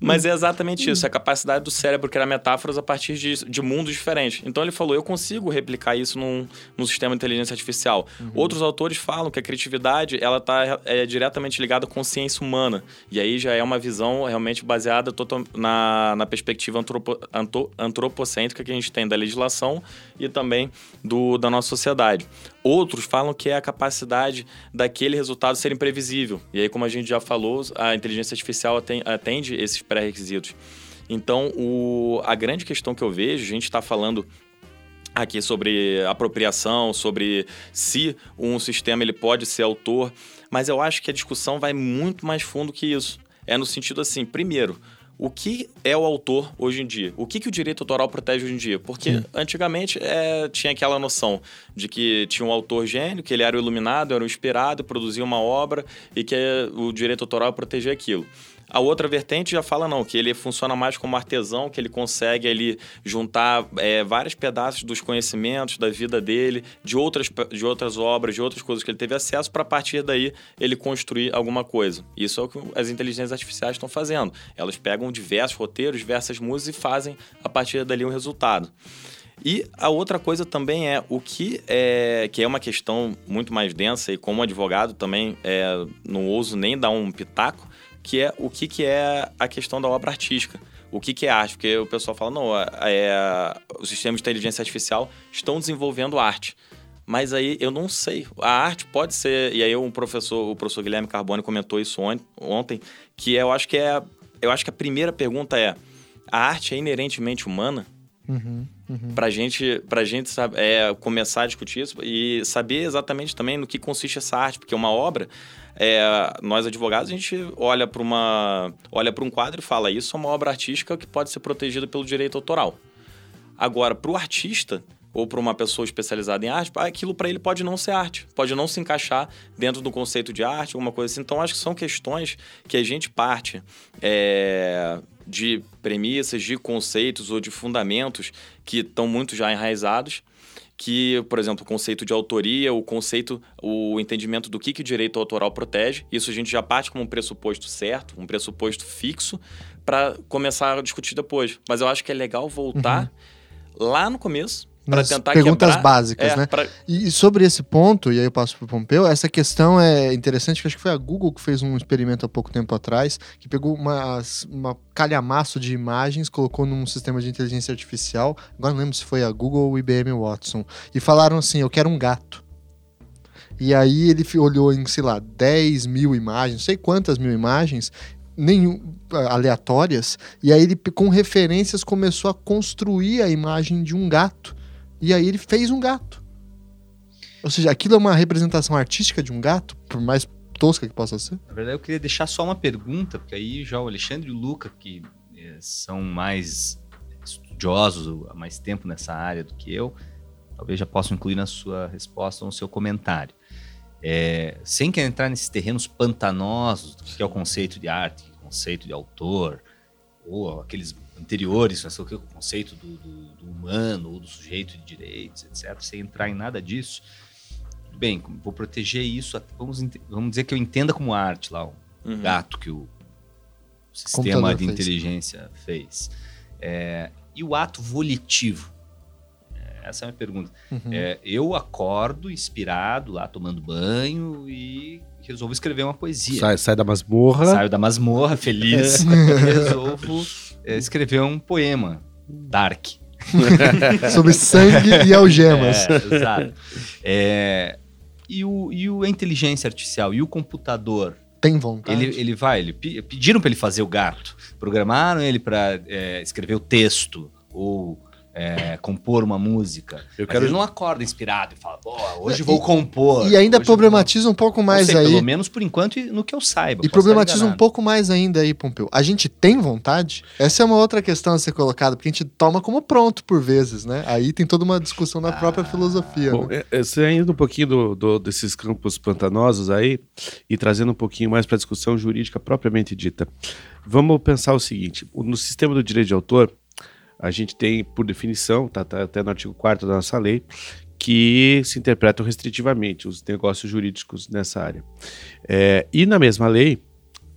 Mas é exatamente isso, é a capacidade do cérebro criar metáforas a partir de, de mundos diferentes. Então ele falou, eu consigo replicar isso num, num sistema de inteligência artificial. Uhum. Outros autores falam que a criatividade ela está é, diretamente ligada à consciência humana. E aí já é uma visão realmente baseada total, na, na perspectiva antropo, antropocêntrica que a gente tem da legislação e também do, da nossa sociedade. Outros falam que é a capacidade daquele resultado ser imprevisível. E aí, como a gente já falou, a inteligência artificial atende, esses pré-requisitos. Então, o, a grande questão que eu vejo, a gente está falando aqui sobre apropriação, sobre se um sistema ele pode ser autor, mas eu acho que a discussão vai muito mais fundo que isso. É no sentido assim, primeiro, o que é o autor hoje em dia? O que, que o direito autoral protege hoje em dia? Porque Sim. antigamente é, tinha aquela noção de que tinha um autor gênio, que ele era o iluminado, era o inspirado, produzia uma obra e que o direito autoral protegia aquilo. A outra vertente já fala não, que ele funciona mais como artesão, que ele consegue ali juntar é, vários pedaços dos conhecimentos da vida dele, de outras, de outras obras, de outras coisas que ele teve acesso, para a partir daí ele construir alguma coisa. Isso é o que as inteligências artificiais estão fazendo. Elas pegam diversos roteiros, diversas músicas e fazem a partir dali um resultado. E a outra coisa também é o que é que é uma questão muito mais densa e como advogado também é, não ouso nem dar um pitaco, que é o que, que é a questão da obra artística. O que, que é arte? Porque o pessoal fala, não, é, os sistemas de inteligência artificial estão desenvolvendo arte. Mas aí eu não sei. A arte pode ser. E aí um professor, o professor Guilherme Carbone comentou isso ontem, que eu acho que é. Eu acho que a primeira pergunta é: a arte é inerentemente humana? Uhum, uhum. Para gente, pra gente sabe, é, começar a discutir isso e saber exatamente também no que consiste essa arte, porque uma obra é, nós advogados, a gente olha para uma olha para um quadro e fala isso é uma obra artística que pode ser protegida pelo direito autoral. Agora, para o artista ou para uma pessoa especializada em arte, aquilo para ele pode não ser arte, pode não se encaixar dentro do conceito de arte, alguma coisa assim. Então, acho que são questões que a gente parte é, de premissas, de conceitos ou de fundamentos que estão muito já enraizados que, por exemplo, o conceito de autoria, o conceito, o entendimento do que, que o direito autoral protege. Isso a gente já parte como um pressuposto certo, um pressuposto fixo, para começar a discutir depois. Mas eu acho que é legal voltar uhum. lá no começo, tentar perguntas quebrar, básicas, é, né? Pra... E, sobre esse ponto, e aí eu passo para o Pompeu, essa questão é interessante, que acho que foi a Google que fez um experimento há pouco tempo atrás, que pegou uma, uma calhamaço de imagens, colocou num sistema de inteligência artificial, agora não lembro se foi a Google ou o IBM Watson, e falaram assim, eu quero um gato. E aí ele olhou em, sei lá, 10 mil imagens, não sei quantas mil imagens, nenhum, aleatórias, e aí ele, com referências, começou a construir a imagem de um gato. E aí ele fez um gato. Ou seja, aquilo é uma representação artística de um gato, por mais tosca que possa ser? Na verdade, eu queria deixar só uma pergunta, porque aí já o Alexandre e o Luca, que é, são mais estudiosos há mais tempo nessa área do que eu, talvez já possam incluir na sua resposta ou no seu comentário. É, sem querer entrar nesses terrenos pantanosos, que é o conceito de arte, conceito de autor, ou aqueles anteriores, né, o conceito do, do, do, humano ou do sujeito de direitos, etc., sem entrar em nada disso. Bem, vou proteger isso, vamos, vamos dizer que eu entenda como arte lá, o uhum. gato que o sistema de fez. inteligência fez. É, e o ato volitivo? É, essa é a minha pergunta. Uhum. É, eu acordo inspirado lá, tomando banho e resolvo escrever uma poesia. Sai, sai da masmorra. Saio da masmorra, feliz. e resolvo é, escrever um poema dark. Sobre sangue e algemas. É, exato. É, e, o, e o, a inteligência artificial e o computador? Tem vontade. Ele, ele vai, ele, pediram para ele fazer o gato. Programaram ele para é, escrever o texto ou é, compor uma música. Eu quero... ele não acorda inspirado e fala, boa, hoje vou compor. E ainda problematiza vou... um pouco mais sei, aí. Pelo menos por enquanto, no que eu saiba. E problematiza um pouco mais ainda aí, Pompeu. A gente tem vontade? Essa é uma outra questão a ser colocada, porque a gente toma como pronto por vezes, né? Aí tem toda uma discussão da ah, própria filosofia. Bom, né? é, saindo um pouquinho do, do, desses campos pantanosos aí e trazendo um pouquinho mais para a discussão jurídica propriamente dita. Vamos pensar o seguinte: no sistema do direito de autor, a gente tem, por definição, tá, tá até no artigo 4 da nossa lei, que se interpretam restritivamente os negócios jurídicos nessa área. É, e na mesma lei,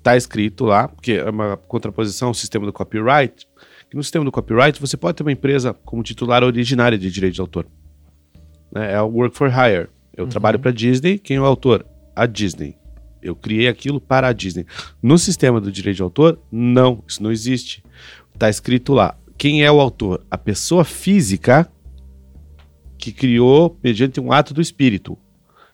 Está escrito lá, porque é uma contraposição ao sistema do copyright, que no sistema do copyright você pode ter uma empresa como titular originária de direito de autor. Né? É o work for hire. Eu uhum. trabalho para a Disney, quem é o autor? A Disney. Eu criei aquilo para a Disney. No sistema do direito de autor, não, isso não existe. Está escrito lá. Quem é o autor? A pessoa física que criou mediante um ato do espírito.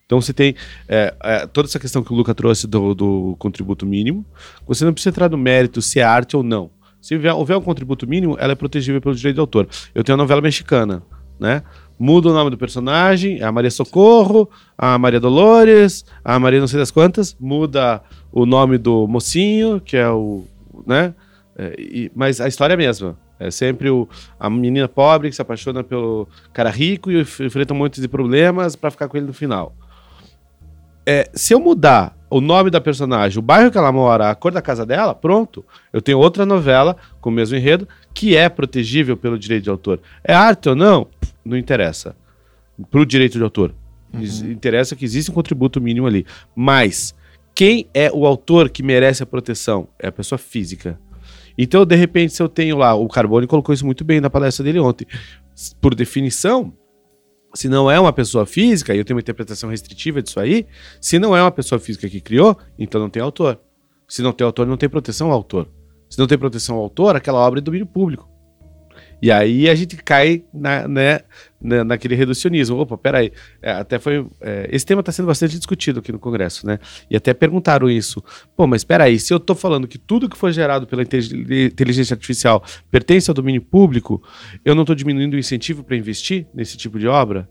Então você tem é, é, toda essa questão que o Luca trouxe do, do, contributo mínimo. Você não precisa entrar no mérito se é arte ou não. Se houver, houver um contributo mínimo, ela é protegível pelo direito de autor. Eu tenho a novela mexicana, né? Muda o nome do personagem, a Maria Socorro, a Maria Dolores, a Maria não sei das quantas, muda o nome do mocinho, que é o. né? É, e, mas a história é a mesma. É sempre o, a menina pobre que se apaixona pelo cara rico e enfrenta um monte de problemas para ficar com ele no final. É, se eu mudar o nome da personagem, o bairro que ela mora, a cor da casa dela, pronto. Eu tenho outra novela com o mesmo enredo que é protegível pelo direito de autor. É arte ou não? Não interessa. Para o direito de autor. Uhum. Interessa que existe um contributo mínimo ali. Mas quem é o autor que merece a proteção? É a pessoa física. Então, de repente, se eu tenho lá, o Carbone colocou isso muito bem na palestra dele ontem. Por definição, se não é uma pessoa física, e eu tenho uma interpretação restritiva disso aí, se não é uma pessoa física que criou, então não tem autor. Se não tem autor, não tem proteção ao autor. Se não tem proteção ao autor, aquela obra é domínio público. E aí a gente cai na, né, na, naquele reducionismo. Opa, peraí. É, até foi. É, esse tema está sendo bastante discutido aqui no Congresso, né? E até perguntaram isso. Pô, mas peraí, se eu estou falando que tudo que foi gerado pela inteligência artificial pertence ao domínio público, eu não estou diminuindo o incentivo para investir nesse tipo de obra?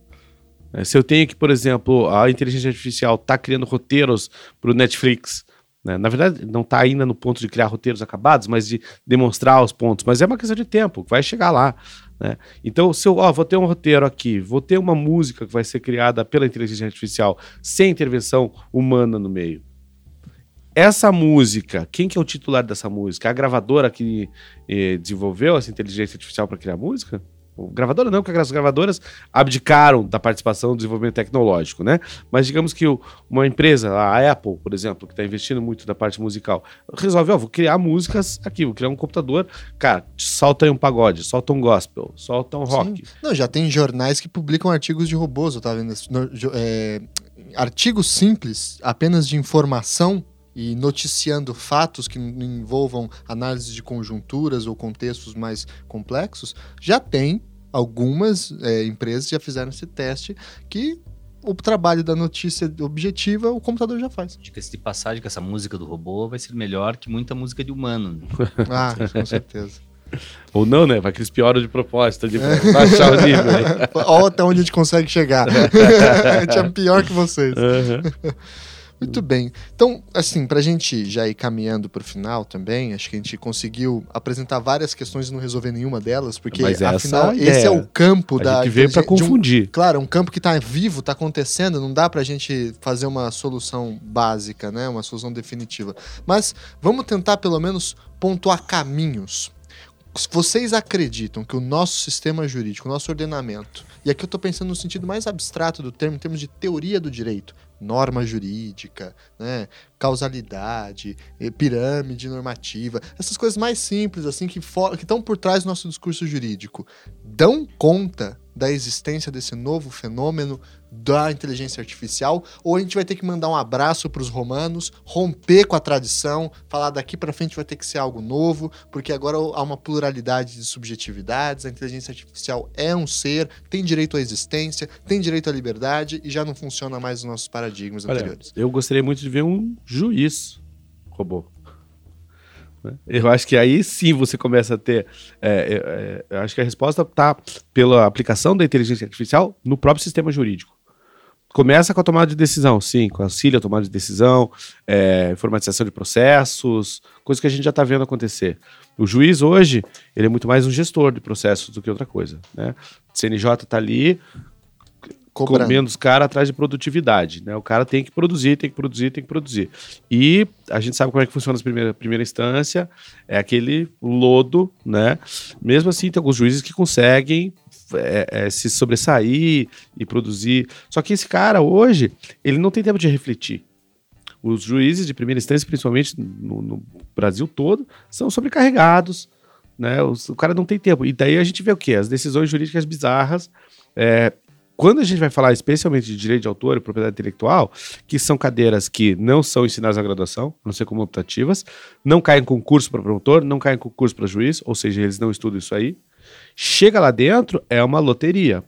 É, se eu tenho que, por exemplo, a inteligência artificial está criando roteiros para o Netflix né? Na verdade, não está ainda no ponto de criar roteiros acabados, mas de demonstrar os pontos. Mas é uma questão de tempo, vai chegar lá. Né? Então, se eu ó, vou ter um roteiro aqui, vou ter uma música que vai ser criada pela inteligência artificial sem intervenção humana no meio. Essa música, quem que é o titular dessa música? A gravadora que eh, desenvolveu essa inteligência artificial para criar música? Gravadora não, porque as gravadoras abdicaram da participação no desenvolvimento tecnológico, né? Mas digamos que uma empresa, a Apple, por exemplo, que está investindo muito na parte musical, resolve, ó, vou criar músicas aqui, vou criar um computador, cara, solta aí um pagode, solta um gospel, solta um rock. Sim. Não, já tem jornais que publicam artigos de robôs, eu tava vendo, é, artigos simples, apenas de informação e noticiando fatos que envolvam análise de conjunturas ou contextos mais complexos, já tem algumas é, empresas já fizeram esse teste que o trabalho da notícia objetiva o computador já faz. Dica-se de passagem que essa música do robô vai ser melhor que muita música de humano. Né? ah, com certeza. Ou não, né? Vai que eles pioram de propósito, de baixar o nível. Olha até onde a gente consegue chegar. a gente é pior que vocês. Uhum. Muito bem. Então, assim, para a gente já ir caminhando para o final também, acho que a gente conseguiu apresentar várias questões e não resolver nenhuma delas, porque Mas afinal é esse é o campo a da. Gente veio para confundir. Um, claro, um campo que está vivo, está acontecendo, não dá para a gente fazer uma solução básica, né? Uma solução definitiva. Mas vamos tentar pelo menos pontuar caminhos. Vocês acreditam que o nosso sistema jurídico, o nosso ordenamento, e aqui eu estou pensando no sentido mais abstrato do termo, em termos de teoria do direito, norma jurídica, né, causalidade, eh, pirâmide normativa, essas coisas mais simples assim que estão por trás do nosso discurso jurídico, dão conta da existência desse novo fenômeno da inteligência artificial, ou a gente vai ter que mandar um abraço para os romanos, romper com a tradição, falar daqui para frente vai ter que ser algo novo, porque agora há uma pluralidade de subjetividades, a inteligência artificial é um ser, tem direito à existência, tem direito à liberdade e já não funciona mais nos nossos paradigmas Olha, anteriores. Eu gostaria muito de ver um juiz robô. Né? Eu acho que aí sim você começa a ter. É, é, é eu acho que a resposta está pela aplicação da inteligência artificial no próprio sistema jurídico. Começa com a tomada de decisão, sim, com auxílio à tomada de decisão, é, informatização de processos, coisa que a gente já está vendo acontecer. O juiz hoje, ele é muito mais um gestor de processos do que outra coisa. Né? O CNJ está ali Cobrando. comendo os caras atrás de produtividade. Né? O cara tem que produzir, tem que produzir, tem que produzir. E a gente sabe como é que funciona a primeira, primeira instância, é aquele lodo, né? Mesmo assim, tem alguns juízes que conseguem é, é, se sobressair e produzir. Só que esse cara hoje, ele não tem tempo de refletir. Os juízes de primeira instância, principalmente no, no Brasil todo, são sobrecarregados, né? Os, o cara não tem tempo. E daí a gente vê o quê? As decisões jurídicas bizarras. É, quando a gente vai falar especialmente de direito de autor e propriedade intelectual, que são cadeiras que não são ensinadas na graduação, não sei como optativas, não caem em concurso para promotor, não caem em concurso para juiz, ou seja, eles não estudam isso aí. Chega lá dentro, é uma loteria.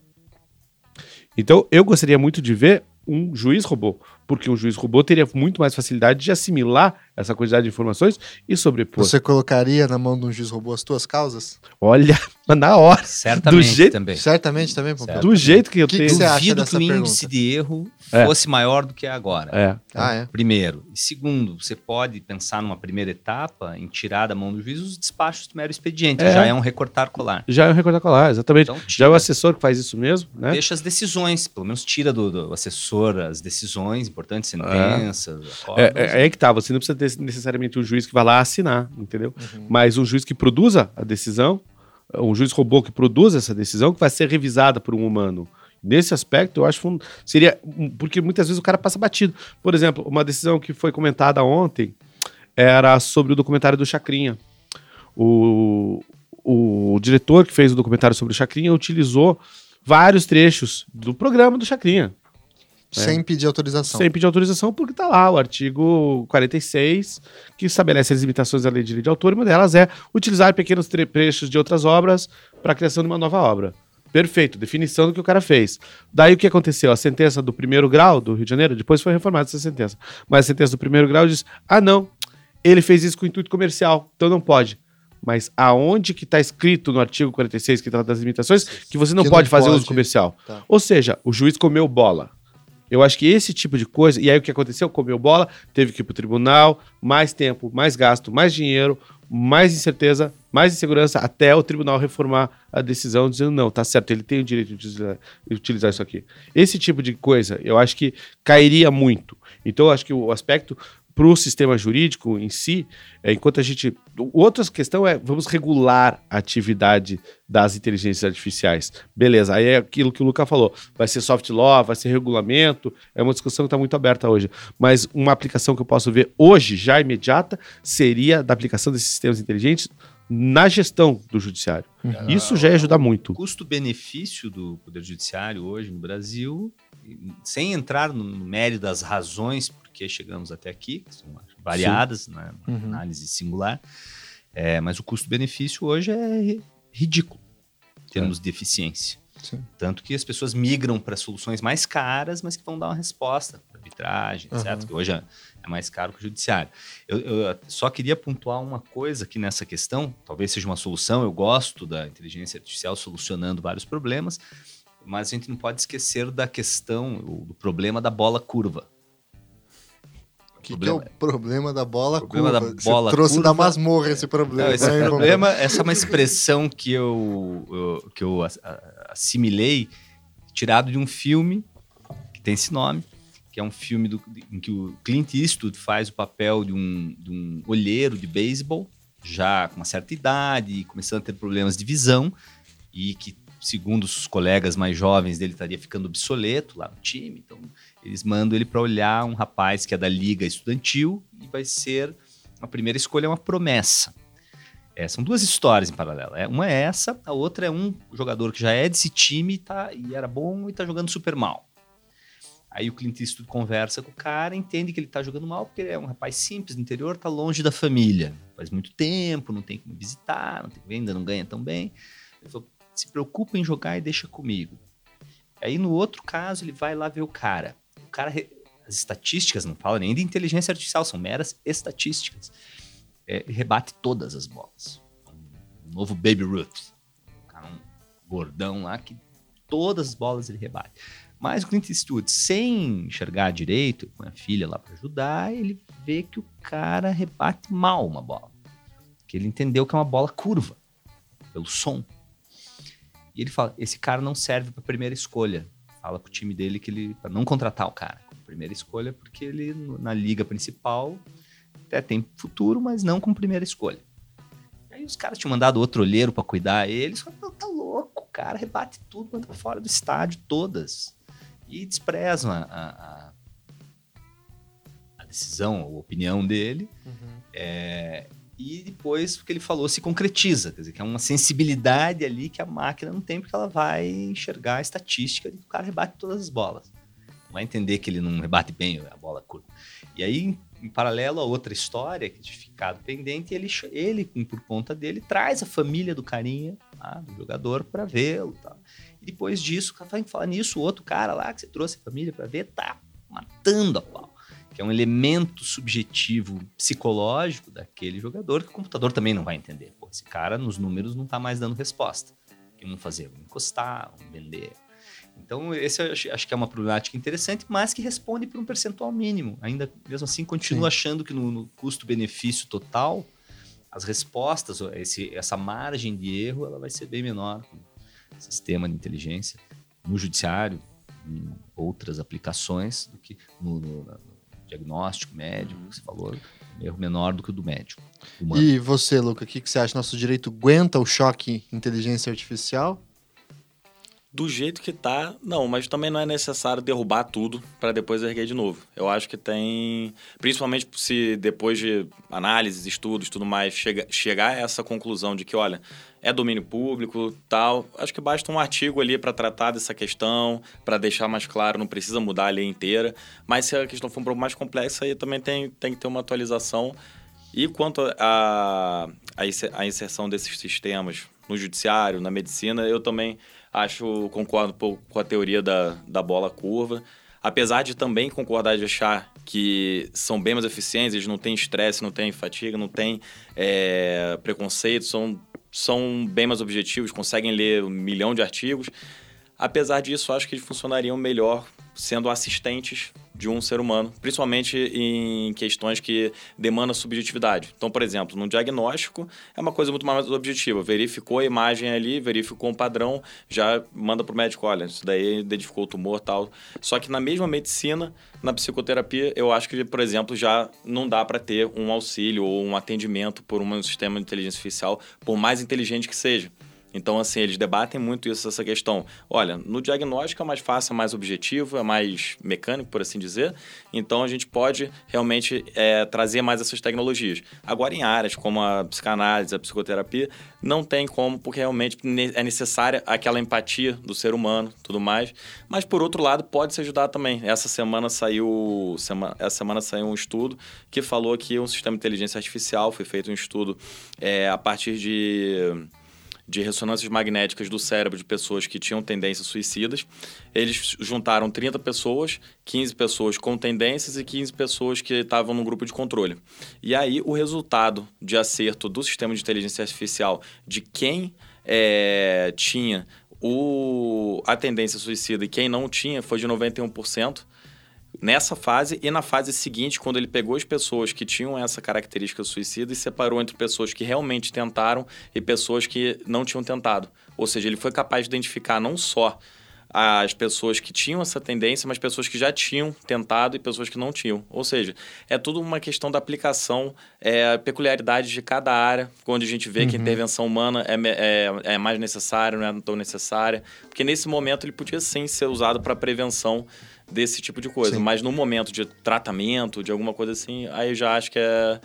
Então, eu gostaria muito de ver um juiz robô, porque um juiz robô teria muito mais facilidade de assimilar essa quantidade de informações e sobrepor. Você colocaria na mão de um juiz robô as tuas causas? Olha, na hora. Certamente do jeito, também. Certamente também, Certamente. Do jeito que eu que tenho. Que você Duvido que o índice de erro é. fosse maior do que é agora. É. Ah, é. Primeiro. E segundo, você pode pensar numa primeira etapa em tirar da mão do juiz os despachos do mero expediente. É. Já é um recortar colar. Já é um recortar colar, exatamente. Então, Já é o assessor que faz isso mesmo, né? Deixa as decisões, pelo menos tira do, do assessor as decisões importantes, sentenças. É. É, é, é que tá, você não precisa ter necessariamente um juiz que vai lá assinar, entendeu? Uhum. Mas um juiz que produza a decisão, um juiz robô que produza essa decisão, que vai ser revisada por um humano. Nesse aspecto, eu acho que seria. Porque muitas vezes o cara passa batido. Por exemplo, uma decisão que foi comentada ontem era sobre o documentário do Chacrinha. O, o diretor que fez o documentário sobre o Chacrinha utilizou vários trechos do programa do Chacrinha. Né? Sem pedir autorização. Sem pedir autorização, porque está lá o artigo 46, que estabelece as limitações da lei de direito de autor, e uma delas é utilizar pequenos trechos de outras obras para a criação de uma nova obra. Perfeito, definição do que o cara fez. Daí o que aconteceu? A sentença do primeiro grau do Rio de Janeiro, depois foi reformada essa sentença, mas a sentença do primeiro grau diz: ah, não, ele fez isso com intuito comercial, então não pode. Mas aonde que está escrito no artigo 46, que trata das limitações, que você não que pode não fazer pode. uso comercial? Tá. Ou seja, o juiz comeu bola. Eu acho que esse tipo de coisa. E aí o que aconteceu? Comeu bola, teve que ir para o tribunal, mais tempo, mais gasto, mais dinheiro, mais incerteza, mais insegurança, até o tribunal reformar a decisão, dizendo: não, tá certo, ele tem o direito de utilizar, isso aqui. Esse tipo de coisa, eu acho que cairia muito. Então, eu acho que o aspecto para o sistema jurídico em si, é, enquanto a gente. Outra questão é vamos regular a atividade das inteligências artificiais. Beleza, aí é aquilo que o Luca falou. Vai ser soft law, vai ser regulamento, é uma discussão que está muito aberta hoje. Mas uma aplicação que eu posso ver hoje, já imediata, seria da aplicação desses sistemas inteligentes na gestão do judiciário. Uhum. Isso já ia ajudar muito. O custo-benefício do Poder Judiciário hoje no Brasil, sem entrar no mérito das razões que chegamos até aqui, que são variadas na né, uhum. análise singular, é, mas o custo-benefício hoje é ridículo em termos é. de eficiência. Sim. Tanto que as pessoas migram para soluções mais caras, mas que vão dar uma resposta, arbitragem, uhum. etc., que hoje é, é mais caro que o judiciário. Eu, eu, só queria pontuar uma coisa aqui nessa questão, talvez seja uma solução, eu gosto da inteligência artificial solucionando vários problemas, mas a gente não pode esquecer da questão, do problema da bola curva que, problema... que é o problema da bola problema curva? Da bola Você trouxe curva... da masmorra esse problema. Não, esse né? problema, essa é uma expressão que eu, eu que eu assimilei, tirado de um filme que tem esse nome, que é um filme do, em que o Clint Eastwood faz o papel de um, de um olheiro de beisebol, já com uma certa idade, começando a ter problemas de visão, e que, segundo os colegas mais jovens dele, estaria ficando obsoleto lá no time. Então, eles mandam ele para olhar um rapaz que é da liga estudantil e vai ser a primeira escolha é uma promessa. É, são duas histórias em paralelo. É, uma é essa, a outra é um jogador que já é desse time tá, e era bom e está jogando super mal. Aí o Clint Eastwood conversa com o cara, entende que ele está jogando mal porque ele é um rapaz simples do interior, está longe da família. Faz muito tempo, não tem como visitar, não tem venda, não ganha tão bem. Ele falou, se preocupa em jogar e deixa comigo. Aí no outro caso ele vai lá ver o cara cara. As estatísticas, não fala nem de inteligência artificial, são meras estatísticas. É, rebate todas as bolas. Um novo Baby Ruth. Um cara um gordão lá que todas as bolas ele rebate. Mas o Clint Eastwood, sem enxergar direito, com a filha lá para ajudar, ele vê que o cara rebate mal uma bola. Que ele entendeu que é uma bola curva, pelo som. E ele fala: esse cara não serve para primeira escolha fala pro time dele que ele para não contratar o cara como primeira escolha, porque ele na liga principal até tem futuro, mas não como primeira escolha. Aí os caras tinham mandado outro olheiro para cuidar eles, falaram, tá louco, cara rebate tudo, manda fora do estádio todas. E desprezam a, a, a decisão, a opinião dele. Uhum. É, e depois o que ele falou se concretiza, quer dizer, que é uma sensibilidade ali que a máquina não tem, porque ela vai enxergar a estatística que o cara rebate todas as bolas. Vai entender que ele não rebate bem a bola curta. E aí, em paralelo a outra história que tinha ficado pendente, ele, ele por conta dele, traz a família do carinha, tá, do jogador, para vê-lo. Tá. E depois disso, falar nisso, o outro cara lá que você trouxe a família para ver, tá matando a pau que é um elemento subjetivo psicológico daquele jogador que o computador também não vai entender. Pô, esse cara nos números não está mais dando resposta. O que vamos fazer? Vamos encostar, vamos vender. Então, esse eu acho, acho, que é uma problemática interessante, mas que responde por um percentual mínimo. Ainda, mesmo assim, continuo Sim. achando que no, no custo-benefício total, as respostas, esse, essa margem de erro, ela vai ser bem menor com o sistema de inteligência no judiciário, em outras aplicações, do que no, no, diagnóstico médico, que você falou, um erro menor do que o do médico. Humano. E você, Luca, o que, que você acha? Nosso direito aguenta o choque inteligência artificial? Do jeito que tá, não, mas também não é necessário derrubar tudo para depois erguer de novo. Eu acho que tem, principalmente se depois de análises, estudos, tudo mais, chega, chegar a essa conclusão de que, olha, é domínio público, tal, acho que basta um artigo ali para tratar dessa questão, para deixar mais claro, não precisa mudar a lei inteira. Mas se a questão for um pouco mais complexa, aí também tem, tem que ter uma atualização. E quanto a, a inserção desses sistemas no judiciário, na medicina, eu também Acho, concordo um pouco com a teoria da, da bola curva. Apesar de também concordar de achar que são bem mais eficientes, eles não têm estresse, não têm fatiga, não têm é, preconceito, são, são bem mais objetivos, conseguem ler um milhão de artigos. Apesar disso, acho que eles funcionariam melhor sendo assistentes de um ser humano, principalmente em questões que demandam subjetividade. Então, por exemplo, no diagnóstico é uma coisa muito mais objetiva. Verificou a imagem ali, verificou um padrão, já manda para o médico, olha, isso daí identificou o tumor tal. Só que na mesma medicina, na psicoterapia, eu acho que, por exemplo, já não dá para ter um auxílio ou um atendimento por um sistema de inteligência artificial, por mais inteligente que seja. Então, assim, eles debatem muito isso, essa questão. Olha, no diagnóstico é mais fácil, é mais objetivo, é mais mecânico, por assim dizer. Então, a gente pode realmente é, trazer mais essas tecnologias. Agora, em áreas como a psicanálise, a psicoterapia, não tem como, porque realmente é necessária aquela empatia do ser humano, tudo mais. Mas, por outro lado, pode se ajudar também. Essa semana saiu, essa semana saiu um estudo que falou que um sistema de inteligência artificial foi feito um estudo é, a partir de de ressonâncias magnéticas do cérebro de pessoas que tinham tendências suicidas. Eles juntaram 30 pessoas, 15 pessoas com tendências e 15 pessoas que estavam no grupo de controle. E aí o resultado de acerto do sistema de inteligência artificial de quem é, tinha o, a tendência suicida e quem não tinha foi de 91% nessa fase e na fase seguinte, quando ele pegou as pessoas que tinham essa característica suicida e separou entre pessoas que realmente tentaram e pessoas que não tinham tentado. Ou seja, ele foi capaz de identificar não só as pessoas que tinham essa tendência, mas pessoas que já tinham tentado e pessoas que não tinham. Ou seja, é tudo uma questão da aplicação, é, peculiaridades de cada área, onde a gente vê uhum. que a intervenção humana é, é, é mais necessária, não é tão necessária. Porque nesse momento ele podia sim ser usado para prevenção desse tipo de coisa. Sim. Mas no momento de tratamento, de alguma coisa assim, aí eu já acho que é,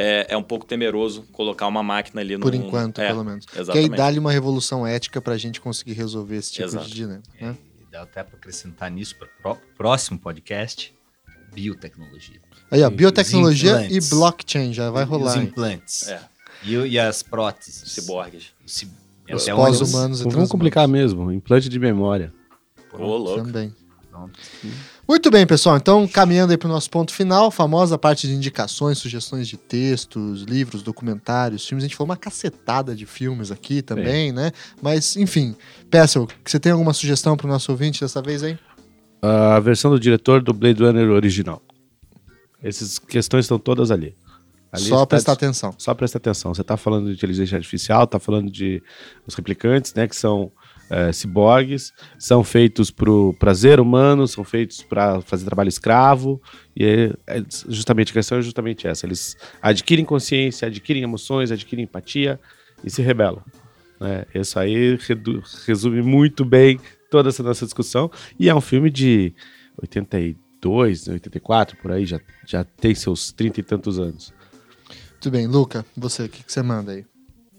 é, é um pouco temeroso colocar uma máquina ali no Por enquanto, é, pelo menos. Exatamente. Que aí dá-lhe uma revolução ética para a gente conseguir resolver esse tipo Exato. de dinâmica. Né? É, e dá até para acrescentar nisso para o próximo podcast, biotecnologia. Aí, ó, biotecnologia e blockchain já vai rolar. Os implantes. É. E, e, as próteses. Ciborgues. Os pós-humanos. Vamos complicar mesmo. Implante de memória. Ô, louco. Também. Pronto. Muito bem, pessoal. Então, caminhando aí para o nosso ponto final, famosa parte de indicações, sugestões de textos, livros, documentários, filmes. A gente falou uma cacetada de filmes aqui também, né? Mas, enfim, Pessel, você tem alguma sugestão para o nosso ouvinte dessa vez aí? A versão do diretor do Blade Runner original. Essas questões estão todas ali. ali só prestar tá, atenção. Só prestar atenção. Você está falando de inteligência artificial, está falando de os replicantes, né? Que são é, ciborgues, são feitos para o prazer humano, são feitos para fazer trabalho escravo, e é, é justamente a questão é justamente essa: eles adquirem consciência, adquirem emoções, adquirem empatia e se rebelam. Né? Isso aí resume muito bem toda essa nossa discussão, e é um filme de 83, 82, 84, por aí, já, já tem seus trinta e tantos anos. Muito bem, Luca, você, o que, que você manda aí?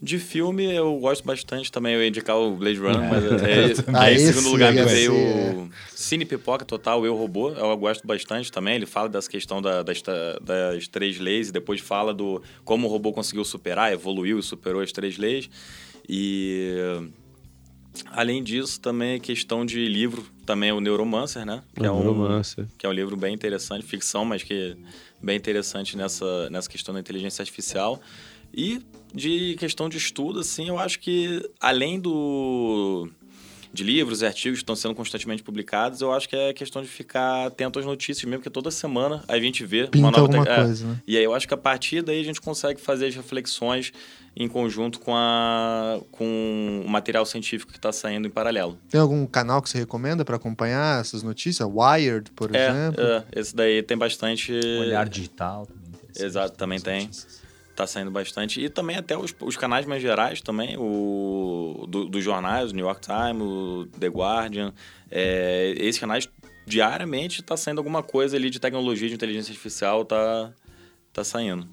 De filme, eu gosto bastante também. Eu ia indicar o Blade Runner, é, mas é, é, ah, em segundo lugar me veio o Cine Pipoca Total, Eu Robô. Eu gosto bastante também. Ele fala dessa questão da, das, das três leis e depois fala do como o robô conseguiu superar, evoluiu e superou as três leis. E além disso, também a questão de livro, também é o Neuromancer, né? Que é, um, que é um livro bem interessante, ficção, mas que é bem interessante nessa, nessa questão da inteligência artificial. E de questão de estudo, assim, eu acho que além do de livros e artigos que estão sendo constantemente publicados, eu acho que é questão de ficar atento às notícias mesmo, porque toda semana a gente vê Pinta uma nova alguma te... É. coisa, né? E aí eu acho que a partir daí a gente consegue fazer as reflexões em conjunto com, a, com o material científico que está saindo em paralelo. Tem algum canal que você recomenda para acompanhar essas notícias? Wired, por é, exemplo? É, esse daí tem bastante. Olhar digital. Exato, também tem tá saindo bastante. E também até os, os canais mais gerais também, o do, dos jornais, o New York Times, o The Guardian. É, esses canais, diariamente, tá saindo alguma coisa ali de tecnologia, de inteligência artificial, tá, tá saindo.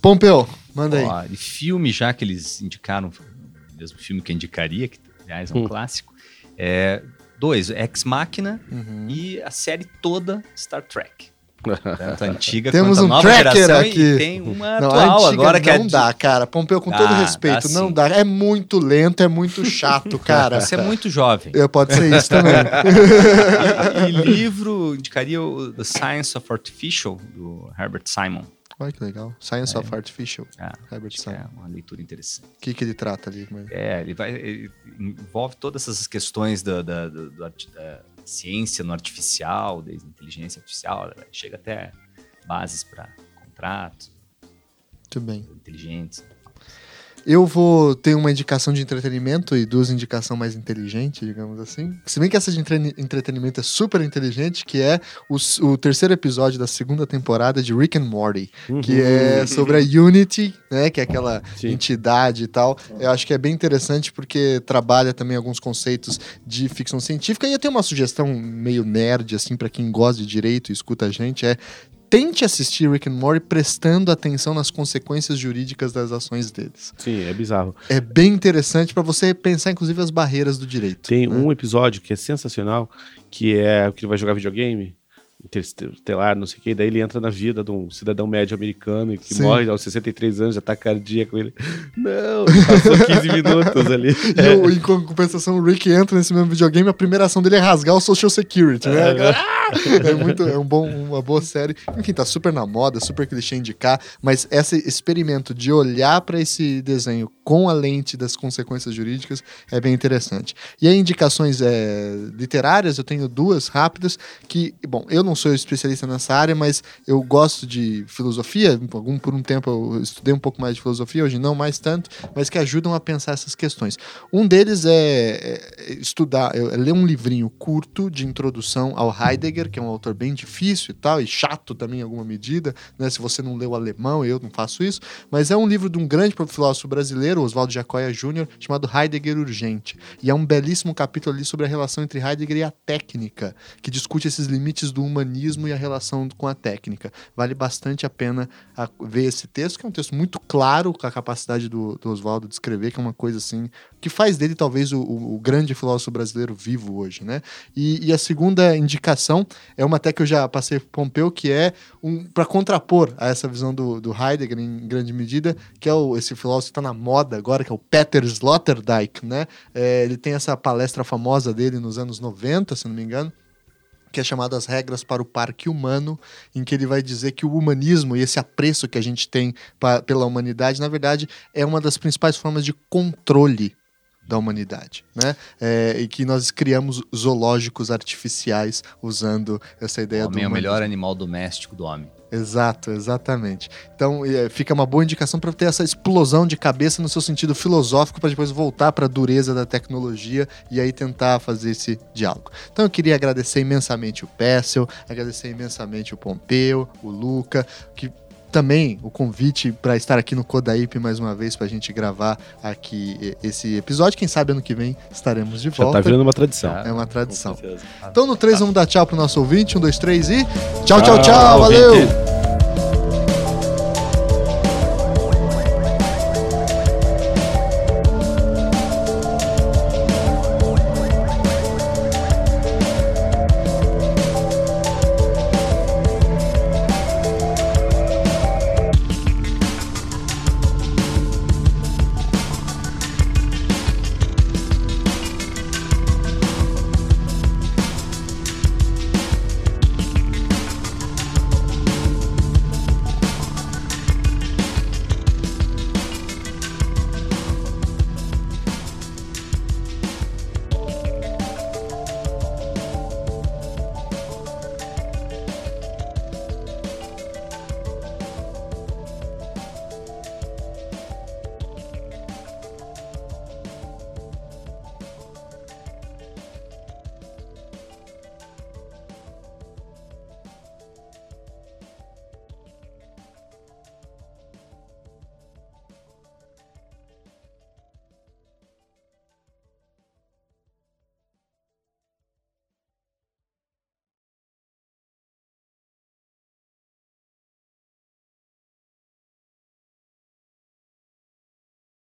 Pompeu, manda aí. De filme, já que eles indicaram, o mesmo filme que eu indicaria, que aliás é um hum. clássico, é dois, Ex Machina uhum. e a série toda Star Trek. Tanto antiga Temos um tracker aqui. tem uma não, atual agora que é não é dá, cara. Pompeu, com dá, todo respeito, não dá. É muito lento, é muito chato, cara. Você é muito jovem. Eu, pode ser isso também. e, e, livro, indicaria o The Science of Artificial, do Herbert Simon. Olha que legal. Science é. of Artificial. Ah, Herbert Simon. É uma leitura interessante. O que, que ele trata ali? É, ele vai. Ele envolve todas essas questões da, da, da, da ciência no artificial, desde inteligência artificial, chega até bases para contratos. Muito bem. Inteligentes. Eu vou ter uma indicação de entretenimento e duas indicações mais inteligentes, digamos assim. Se bem que essa de entre entretenimento é super inteligente, que é o, o, terceiro episódio da segunda temporada de Rick and Morty, uhum. que é sobre a Unity, né? Que é aquela Sim. entidade e tal. Eu acho que é bem interessante porque trabalha também alguns conceitos de ficção científica. E eu tenho uma sugestão meio nerd, assim, para quem gosta de direito e escuta a gente, é tente assistir Rick and Morty prestando atenção nas consequências jurídicas das ações deles. Sim, é bizarro. É bem interessante para você pensar, inclusive, as barreiras do direito. Tem né? um episódio que é sensacional, que é o que ele vai jogar videogame interestelar, não sei o que, daí ele entra na vida de um cidadão médio americano que Sim. morre aos 63 anos, já tá cardíaco. Ele, não, passou 15 minutos ali. E o, em compensação, o Rick entra nesse mesmo videogame, a primeira ação dele é rasgar o Social Security, né? É, é muito, é um bom, uma boa série. Enfim, tá super na moda, super clichê indicar, mas esse experimento de olhar para esse desenho com a lente das consequências jurídicas é bem interessante. E aí, indicações é, literárias, eu tenho duas rápidas, que, bom, eu não não sou especialista nessa área, mas eu gosto de filosofia. Por um tempo eu estudei um pouco mais de filosofia, hoje não mais tanto, mas que ajudam a pensar essas questões. Um deles é, estudar, é ler um livrinho curto de introdução ao Heidegger, que é um autor bem difícil e tal, e chato também em alguma medida, né? Se você não leu alemão, eu não faço isso, mas é um livro de um grande filósofo brasileiro, Oswaldo Jacóia Júnior, chamado Heidegger Urgente. E é um belíssimo capítulo ali sobre a relação entre Heidegger e a técnica, que discute esses limites do humanismo e a relação com a técnica. Vale bastante a pena a, ver esse texto, que é um texto muito claro, com a capacidade do, do Oswaldo de escrever, que é uma coisa assim, que faz dele talvez o, o grande filósofo brasileiro vivo hoje, né? E, e, a segunda indicação é uma até que eu já passei por Pompeu, que é um, para contrapor a essa visão do, do, Heidegger em grande medida, que é o, esse filósofo que está na moda agora, que é o Peter Sloterdijk, né? É, ele tem essa palestra famosa dele nos anos 90, se não me engano, que é chamado As Regras para o Parque Humano, em que ele vai dizer que o humanismo e esse apreço que a gente tem pra, pela humanidade, na verdade, é uma das principais formas de controle da humanidade, né? É, e que nós criamos zoológicos artificiais usando essa ideia o homem do. é o melhor animal doméstico do homem. Exato, exatamente. Então é, fica uma boa indicação para ter essa explosão de cabeça no seu sentido filosófico para depois voltar para a dureza da tecnologia e aí tentar fazer esse diálogo. Então eu queria agradecer imensamente o Pessel, agradecer imensamente o Pompeu, o Luca, que também o convite para estar aqui no Codaip mais uma vez para a gente gravar aqui esse episódio. Quem sabe ano que vem estaremos de volta. Já tá virando uma tradição. É uma tradição. Então no 3 vamos dar tchau pro nosso ouvinte. Um, dois, três e. Tchau, tchau, tchau. tchau valeu!